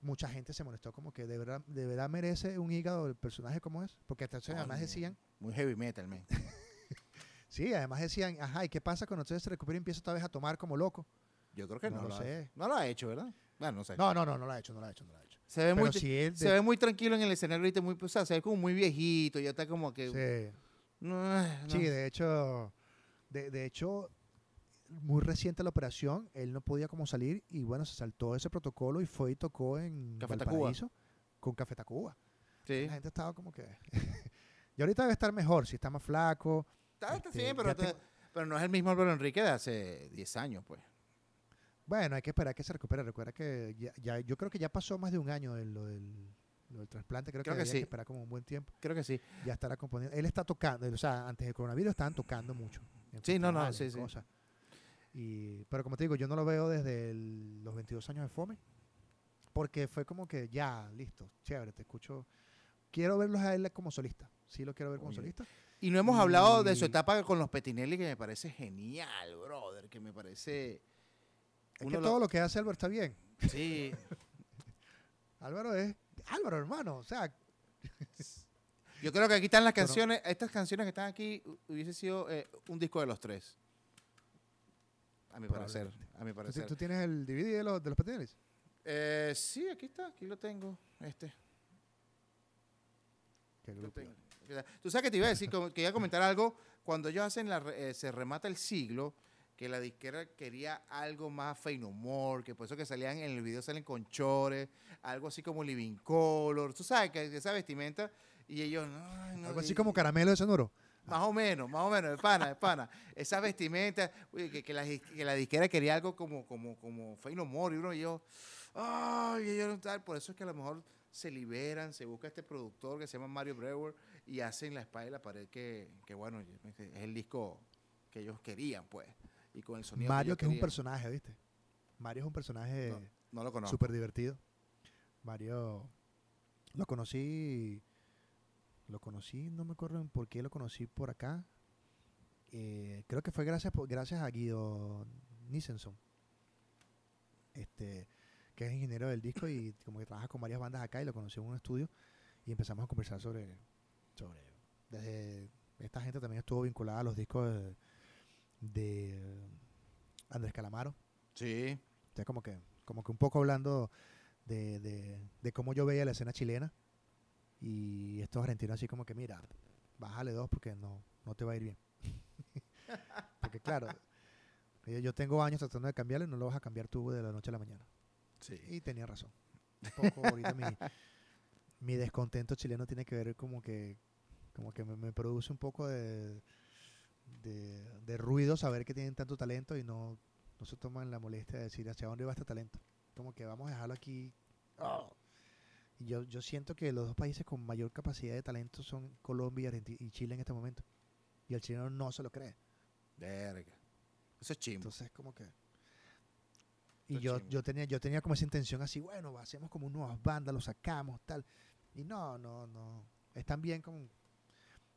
mucha gente se molestó como que de verdad, de verdad merece un hígado el personaje como es. Porque entonces además Coño. decían, Muy heavy metal, man. sí, además decían, ajá, ¿y qué pasa cuando usted se recupera y empieza otra vez a tomar como loco? Yo creo que no, No lo lo, ha, sé. no lo ha hecho, ¿verdad? Bueno, no sé. No, no, no, no lo ha hecho, no lo ha hecho, no lo ha hecho. se, ve muy, Pero si él se de- ve muy tranquilo en el escenario ahorita, muy, o sea, se ve como muy viejito, ya está como que... Sí. No, no. Sí, de hecho, de, de hecho, muy reciente la operación, él no podía como salir y bueno, se saltó ese protocolo y fue y tocó en Café Tacuba. Valparaíso con Café Tacuba. Sí. La gente estaba como que... y ahorita debe estar mejor, si está más flaco. Está, este, pero, te- pero no es el mismo Álvaro Enrique de hace 10 años, pues. Bueno, hay que esperar que se recupere. Recuerda que ya, ya- yo creo que ya pasó más de un año de lo del, del trasplante. Creo, Creo que, que sí. que esperar como un buen tiempo. Creo que sí. Ya estará componiendo. Él está tocando, o sea, antes del coronavirus estaban tocando mucho. Sí, no, no, sí, en sí. Y, pero como te digo, yo no lo veo desde el- los 22 años de Fome. Porque fue como que ya, listo, chévere, te escucho. Quiero verlos a él como solista. Sí lo quiero ver como Oye, solista. Y no hemos hablado de su etapa con los Petinelli, que me parece genial, brother, que me parece... Es que lo- todo lo que hace Álvaro está bien. Sí, Álvaro es Álvaro, hermano. O sea, yo creo que aquí están las canciones, estas canciones que están aquí, hu- hubiese sido eh, un disco de los tres. A mi parecer, a mi ¿tú, parecer. tú tienes el DVD de los, de los patines? Eh, sí, aquí está, aquí lo tengo. Este. Qué grupo. tengo- Tú sabes que te iba a decir, que iba a comentar algo, cuando ellos hacen la, eh, se remata el siglo, que la disquera quería algo más No More, que por eso que salían en el video salen con chores, algo así como Living Color, tú sabes que esa vestimenta, y ellos, "Ay, no, Algo así y- como caramelo de sonoro. Más o menos, más o menos, de pana, de pana. Esa vestimenta, oye, que, que la, dis- que la disquera quería algo como, como, como Fey No More, y uno y yo, ay, y ellos no tal. Por eso es que a lo mejor se liberan, se busca este productor que se llama Mario Brewer y hacen la espada y la pared que, que bueno, es el disco que ellos querían, pues. Y con el sonido Mario, que es un personaje, ¿viste? Mario es un personaje No, no lo conozco. súper divertido. Mario lo conocí, lo conocí, no me acuerdo por qué lo conocí por acá. Eh, creo que fue gracias por- gracias a Guido Nissenson, este, que es ingeniero del disco y como que trabaja con varias bandas acá y lo conocí en un estudio y empezamos a conversar sobre, sobre desde esta gente también estuvo vinculada a los discos de, de Andrés Calamaro. Sí, O sea, como que, como que un poco hablando de, de, de cómo yo veía la escena chilena. Y estos argentinos así como que, mira, bájale dos porque no, no te va a ir bien. porque claro, yo, tengo años tratando de cambiarlo y no lo vas a cambiar tú de la noche a la mañana. sí. Y tenía razón. Un poco ahorita mi, mi descontento chileno tiene que ver como que, como que me, me produce un poco de, de, de ruido saber que tienen tanto talento y no, no se toman la molestia de decir hacia dónde va este talento. Como que vamos a dejarlo aquí. oh. Yo, yo siento que los dos países con mayor capacidad de talento son Colombia y, Chile en este momento. Y el chileno no se lo cree. Verga. Eso es chimbo. Entonces, como que. Y yo, yo tenía, yo tenía como esa intención así, bueno, hacemos como nuevas bandas, lo sacamos, tal. Y no, no, no. Están bien como.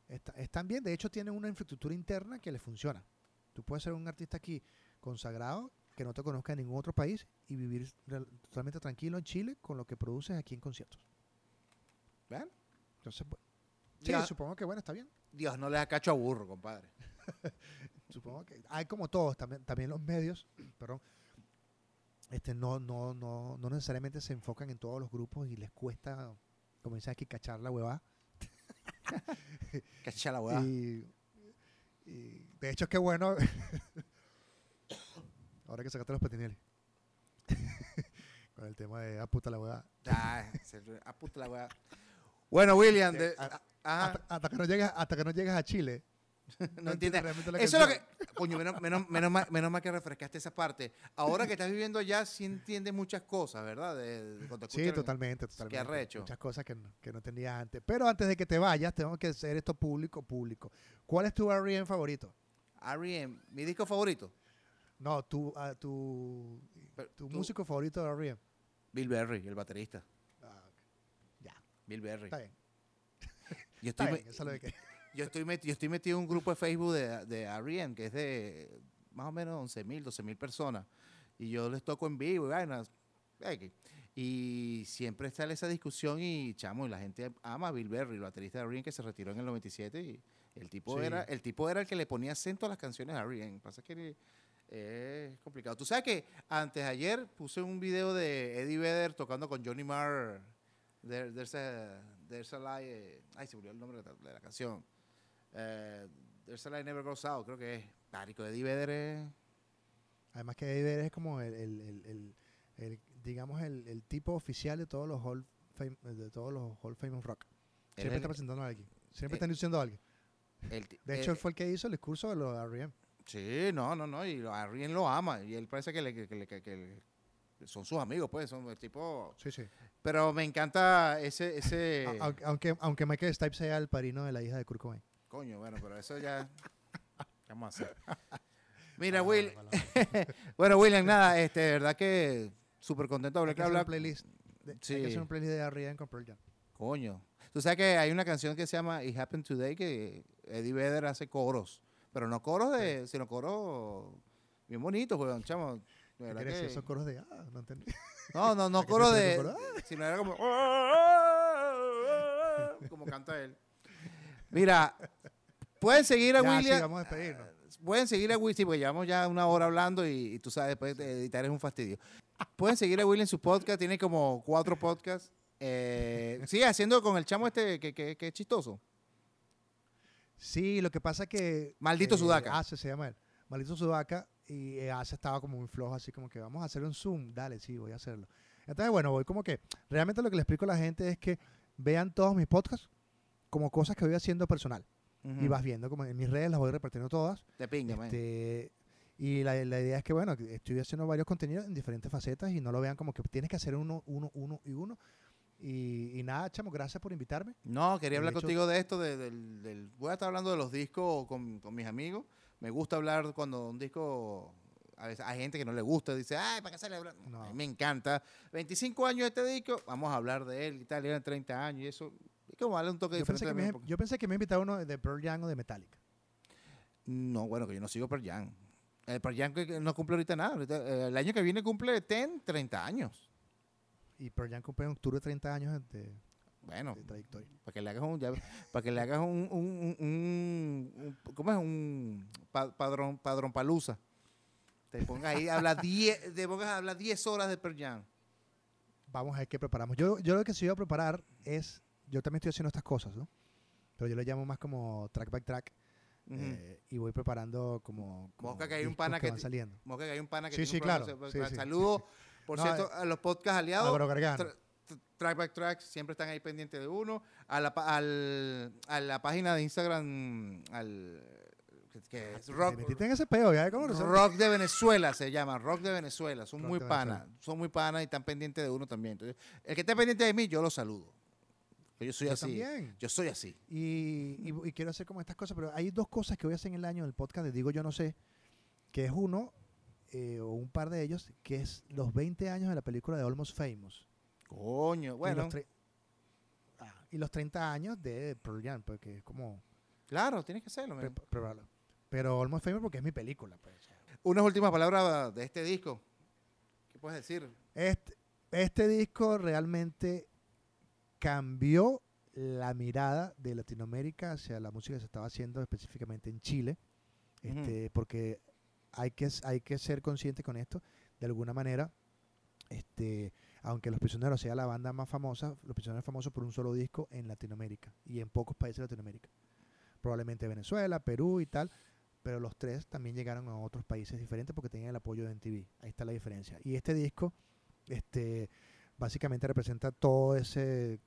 está- están bien, de hecho tienen una infraestructura interna que les funciona. Tú puedes ser un artista aquí consagrado, que no te conozca en ningún otro país, y vivir totalmente tranquilo en Chile con lo que produces aquí en conciertos. ¿Ven? Entonces, sí, Ya. supongo que bueno, está bien. Dios no les da cacho a burro, compadre. Supongo que hay como todos, también, también los medios, perdón, este no, no, no, no necesariamente se enfocan en todos los grupos y les cuesta, como aquí, cachar la huevada. Cacha la weá. Y, y de hecho, qué bueno. Ahora que sacaste los patineles. Con el tema de ah, puta la huevada. Ah, se- ah, puta la weá. Bueno, William, de- a- ajá, Hasta, hasta que no llegas, hasta que no llegas a Chile. no entiendes. Eso es lo que. Coño, menos, menos, menos, mal, menos mal que refrescaste esa parte. Ahora que estás viviendo allá, sí entiendes muchas cosas, ¿verdad? De, de Sí, totalmente, totalmente. arrecho. Muchas cosas que no, que no entendías antes. Pero antes de que te vayas, tengo que hacer esto público, público. ¿Cuál es tu R.E.M. favorito? R.E.M., mi disco favorito, No, tu, ah, tu, Pero tu tú- músico favorito de R.E.M. Bill Berry, el baterista. Ah. Ya, Bill Berry. está bien. Yo estoy, bien, me- eso es lo de que... yo, estoy meti- yo estoy metido en un grupo de Facebook de, de R.E.M., que es de más o menos 11 mil, 12 mil personas. Y yo les toco en vivo y vainas. Y siempre está esa discusión y, chamo, y la gente ama a Bill Berry, el baterista de R.E.M., que se retiró en el 97 y el tipo, Sí. era, el tipo era el que le ponía acento a las canciones a R.E.M. Pasa que Es complicado. Tú sabes que antes de ayer puse un video de Eddie Vedder tocando con Johnny Marr. There- there's a, there's a lie. eh, ay, se murió el nombre de la, de la canción. Eh, there's a lie never goes out, creo que es. Marico, Eddie Vedder es. Además que Eddie Vedder es como el, el- el- el- digamos, el, el tipo oficial de todos los Hall, Fame- de todos los Hall Famous Rock. Siempre es está presentando a alguien. Siempre eh, está diciendo a alguien. De eh, hecho, él fue el que hizo el discurso de los R.E.M. Sí, no, no, no. Y a Rien lo ama. Y él parece que, le, que, que le- que- que son sus amigos, pues. Son el tipo. Sí, sí. Pero me encanta ese. ese A- aunque- Aunque, Michael Stipe sea el padrino de la hija de Kurt Cobain. Coño, bueno, pero eso ya. ¿Qué vamos a hacer? Mira, Will. Bueno, William, nada, este, de verdad que súper contento de Hay hablar que que hacer un playlist. de- Hay Sí. que hacer un playlist de R.E.M. con Pearl Jam. Coño. Tú sabes que hay una canción que se llama It Happened Today que Eddie Vedder hace coros. Pero no coros de. sino coros bien bonitos, weón, chamo. ¿Qué decir esos coros de... Ah, no entendí. No, no, no ¿A qué coro de. coro? Sino era como. Como canta él. Mira, pueden seguir a Ya, sí, William. vamos a despedirnos. Pueden seguir a William, sí, porque llevamos ya una hora hablando y, y tú sabes, después de editar es un fastidio. Pueden seguir a William en su podcast, tiene como cuatro podcasts. Eh, sigue haciendo con el chamo este que, que, que es chistoso. Sí, lo que pasa es que... Maldito eh, Sudaca. Ace se llama él. Maldito Sudaca. Y eh, Ace estaba como muy flojo, así como que vamos a hacer un Zoom. Dale, sí, voy a hacerlo. Entonces, bueno, voy como que... Realmente lo que le explico a la gente es que vean todos mis podcasts como cosas que voy haciendo personal. Y vas viendo, como en mis redes las voy repartiendo todas. De pinga. Este, y la, la idea es que, bueno, estoy haciendo varios contenidos en diferentes facetas y no lo vean como que tienes que hacer uno, uno, uno y uno. Y, y nada, chamo, gracias por invitarme. No, quería De hablar hecho- contigo de esto, de- del, del- voy a estar hablando de los discos con, con mis amigos. Me gusta hablar cuando un disco, a veces hay gente que no le gusta, dice, ay, ¿para qué celebrar? No. A mí me encanta. 25 años este disco, vamos a hablar de él y tal, eran 30 años y eso. Es como darle un toque Yo diferente. pensé, que me, yo pensé que me invitaba uno de Pearl Jam o de Metallica. No, bueno, que yo no sigo Pearl Jam. El Pearl Jam no cumple ahorita nada. ahorita, eh, el año que viene cumple 10, 30 años. Y Pearl Jam cumple en octubre 30 años de, Bueno, de trayectoria. para que le hagas un, ya- para que le hagas un, un, un- un- ¿cómo es? Un pa- padrón, padrón palusa. Te pongas ahí, habla 10, te pongas a hablar 10 horas de Pearl Jam. Vamos a ver qué preparamos. Yo, yo lo que sí voy a preparar es, yo también estoy haciendo estas cosas, ¿no? Pero yo lo llamo más como track by track. Ujú. eh, y voy preparando como, como Mosca que hay un pana que van ti- saliendo. Mosca, que hay un pana que Sí, tiene sí, un claro, sí. Saludos, por No, cierto, a los podcast aliados. Tra- tra- Track by Track siempre están ahí pendientes de uno. A la, pa- al- a la página de Instagram, al, que- que es rock, metiste en ese peo, ¿ya? ¿Cómo rock de Venezuela se llama, Rock de Venezuela. Son Rock muy panas, son muy panas y están pendientes de uno también. Entonces, el que esté pendiente de mí, yo lo saludo. Yo soy Yo así. también. Yo soy así. Y, y- y quiero hacer como estas cosas, pero hay dos cosas que voy a hacer en el año del podcast de Digo Yo No Sé, que es uno, eh, o un par de ellos, que es los 20 años de la película de Almost Famous. Coño, Y bueno, los, ah, y los 30 años de Pearl Jam, porque es como... claro, tienes que hacerlo. pre-. Pero Almost Famous porque es mi película. Pues. Unas últimas palabras de este disco. ¿Qué puedes decir? Este, este disco realmente cambió la mirada de Latinoamérica hacia la música que se estaba haciendo específicamente en Chile, este, porque hay que, hay que ser consciente con esto, de alguna manera, este, aunque Los Prisioneros sea la banda más famosa, Los Prisioneros es famoso por un solo disco en Latinoamérica y en pocos países de Latinoamérica. Probablemente Venezuela, Perú y tal, pero los tres también llegaron a otros países diferentes porque tenían el apoyo de MTV. Ahí está la diferencia. Y este disco, este, básicamente representa todo ese,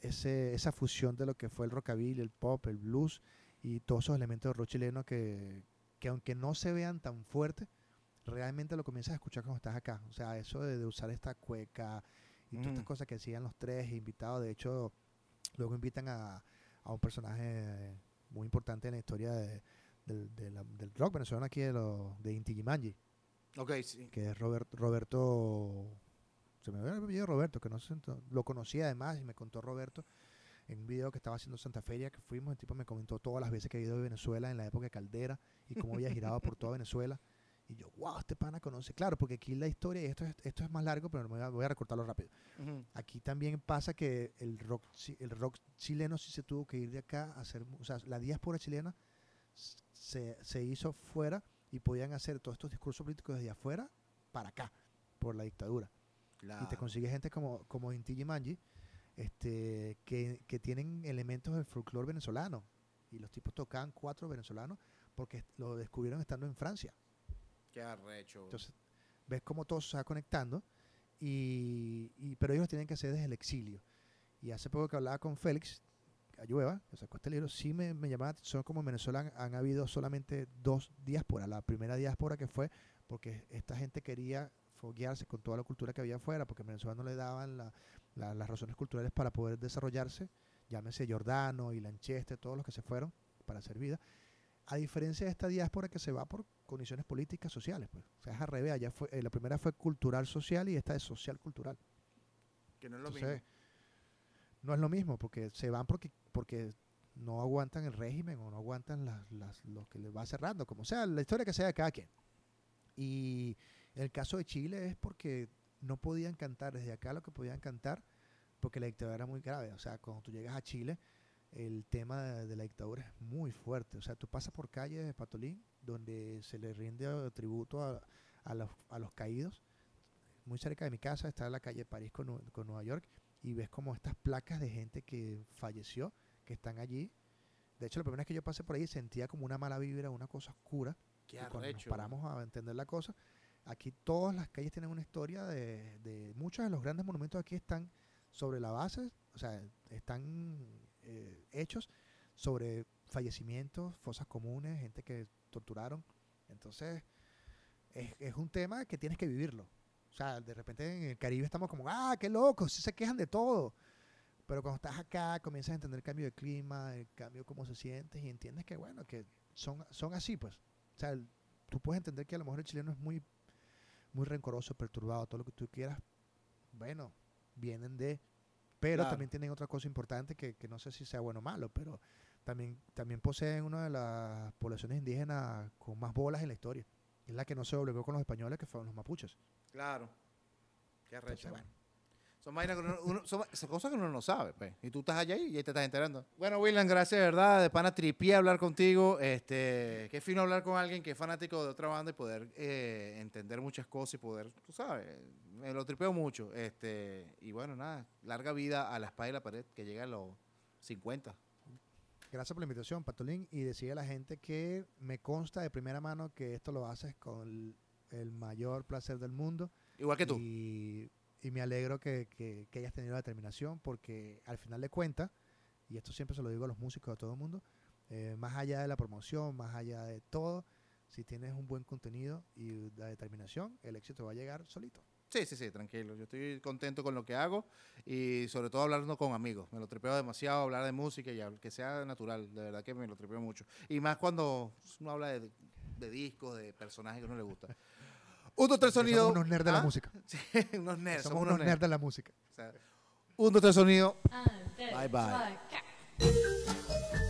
ese, esa fusión de lo que fue el rockabilly, el pop, el blues y todos esos elementos de rock chileno que, que aunque no se vean tan fuertes, realmente lo comienzas a escuchar cuando estás acá. O sea, eso de, de usar esta cueca y todas estas Ujú. cosas que hacían los tres invitados. De hecho, luego invitan a, a un personaje muy importante en la historia de- del, de la- del rock venezolano aquí de, los de Inti Illimani, Ok, sí. que es Robert- Roberto, se me ve el apellido Roberto, que no ento- lo conocí además y me contó Roberto en un video que estaba haciendo Santa Feria que fuimos, el tipo me comentó todas las veces que había ido a Venezuela en la época de Caldera y cómo había girado por toda Venezuela. Y yo, wow, este pana conoce. Claro, porque aquí la historia, y esto es, esto es más largo, pero me voy a, voy a recortarlo rápido. Ujú. Aquí también pasa que el rock, el rock chileno sí se tuvo que ir de acá a hacer, o sea, la diáspora chilena se, se hizo fuera y podían hacer todos estos discursos políticos desde afuera para acá, por la dictadura. Y te Claro. consigues gente como, como Inti Manji, este, que, que tienen elementos del folclore venezolano. Y los tipos tocaban cuatro venezolanos porque lo descubrieron estando en Francia. Qué arrecho. Entonces, ves cómo todo se va conectando, y, y- pero ellos lo tienen que hacer desde el exilio. Y hace poco que hablaba con Félix Ayueva, que sacó este libro, sí me, me llamaba la atención como en Venezuela han, han habido solamente dos diásporas. La primera diáspora que fue porque esta gente quería foguearse con toda la cultura que había afuera, porque en Venezuela no le daban la- la- las razones culturales para poder desarrollarse, llámese Giordano y Lanchester, todos los que se fueron para hacer vida. A diferencia de esta diáspora que se va por condiciones políticas, sociales, pues. O sea, es al revés. Allá fue, eh, la primera fue cultural social y esta es social cultural. que no es lo Entonces, mismo. no es lo mismo, porque se van porque, porque no aguantan el régimen o no aguantan las, las- lo que les va cerrando, como sea, la historia que sea de cada quien. Y el caso de Chile es porque no podían cantar desde acá lo que podían cantar, porque la dictadura era muy grave. O sea, cuando tú llegas a Chile, el tema de, de la dictadura es muy fuerte. O sea, tú pasas por calles de Patolín, donde se le rinde tributo a, a los, a los caídos. Muy cerca de mi casa está la calle París con, con Nueva York y ves como estas placas de gente que falleció, que están allí. De hecho, la primera vez que yo pasé por ahí sentía como una mala vibra, una cosa oscura. Qué y cuando nos paramos a entender la cosa, aquí todas las calles tienen una historia de, muchos de los grandes monumentos aquí están sobre la base, o sea, están eh, hechos sobre fallecimientos, fosas comunes, gente que torturaron. Entonces, es, un tema que tienes que vivirlo. O sea, de repente en el Caribe estamos como, ah, qué locos, sí se quejan de todo. Pero cuando estás acá, comienzas a entender el cambio de clima, el cambio cómo se sientes y entiendes que, bueno, que son, son así, pues. O sea, el- tú puedes entender que a lo mejor el chileno es muy, muy rencoroso, perturbado, todo lo que tú quieras. Bueno, vienen de... Pero Claro. también tienen otra cosa importante que, que no sé si sea bueno o malo, pero también, también poseen una de las poblaciones indígenas con más bolas en la historia. Es la que no se doblegó con los españoles, que fueron los mapuches. Claro. Qué Entonces, arrecho. bueno. Son, vainas que uno- uno- son, son cosas que uno no sabe, pues. Y tú estás allá y ahí te estás enterando. Bueno, William, gracias, de verdad. De pana tripié hablar contigo. Este, qué fino hablar con alguien que es fanático de otra banda y poder eh, entender muchas cosas y poder, tú sabes, me lo tripeo mucho. Este, y bueno, nada, larga vida a la espada y la pared, que llega a los 50. Gracias por la invitación, Patolín. Y decirle a la gente que me consta de primera mano que esto lo haces con el, el mayor placer del mundo. Igual que tú. Y, y me alegro que, que- hayas tenido la determinación, porque al final de cuentas, y esto siempre se lo digo a los músicos, a todo el mundo, eh, más allá de la promoción, más allá de todo, si tienes un buen contenido y la determinación, el éxito va a llegar solito. Sí, sí, sí, tranquilo. Yo estoy contento con lo que hago y sobre todo hablando con amigos. Me lo tripeo demasiado, hablar de música y que sea natural. De verdad que me lo tripeo mucho. Y más cuando uno habla de, de discos, de personajes que uno le gusta. Un, dos, tres, sonido. Somos unos nerds de la ¿Ah? música. Sí, unos nerds. Somos unos nerds de la música. O sea, un, dos, tres, sonido. Deux, Bye bye. quatre.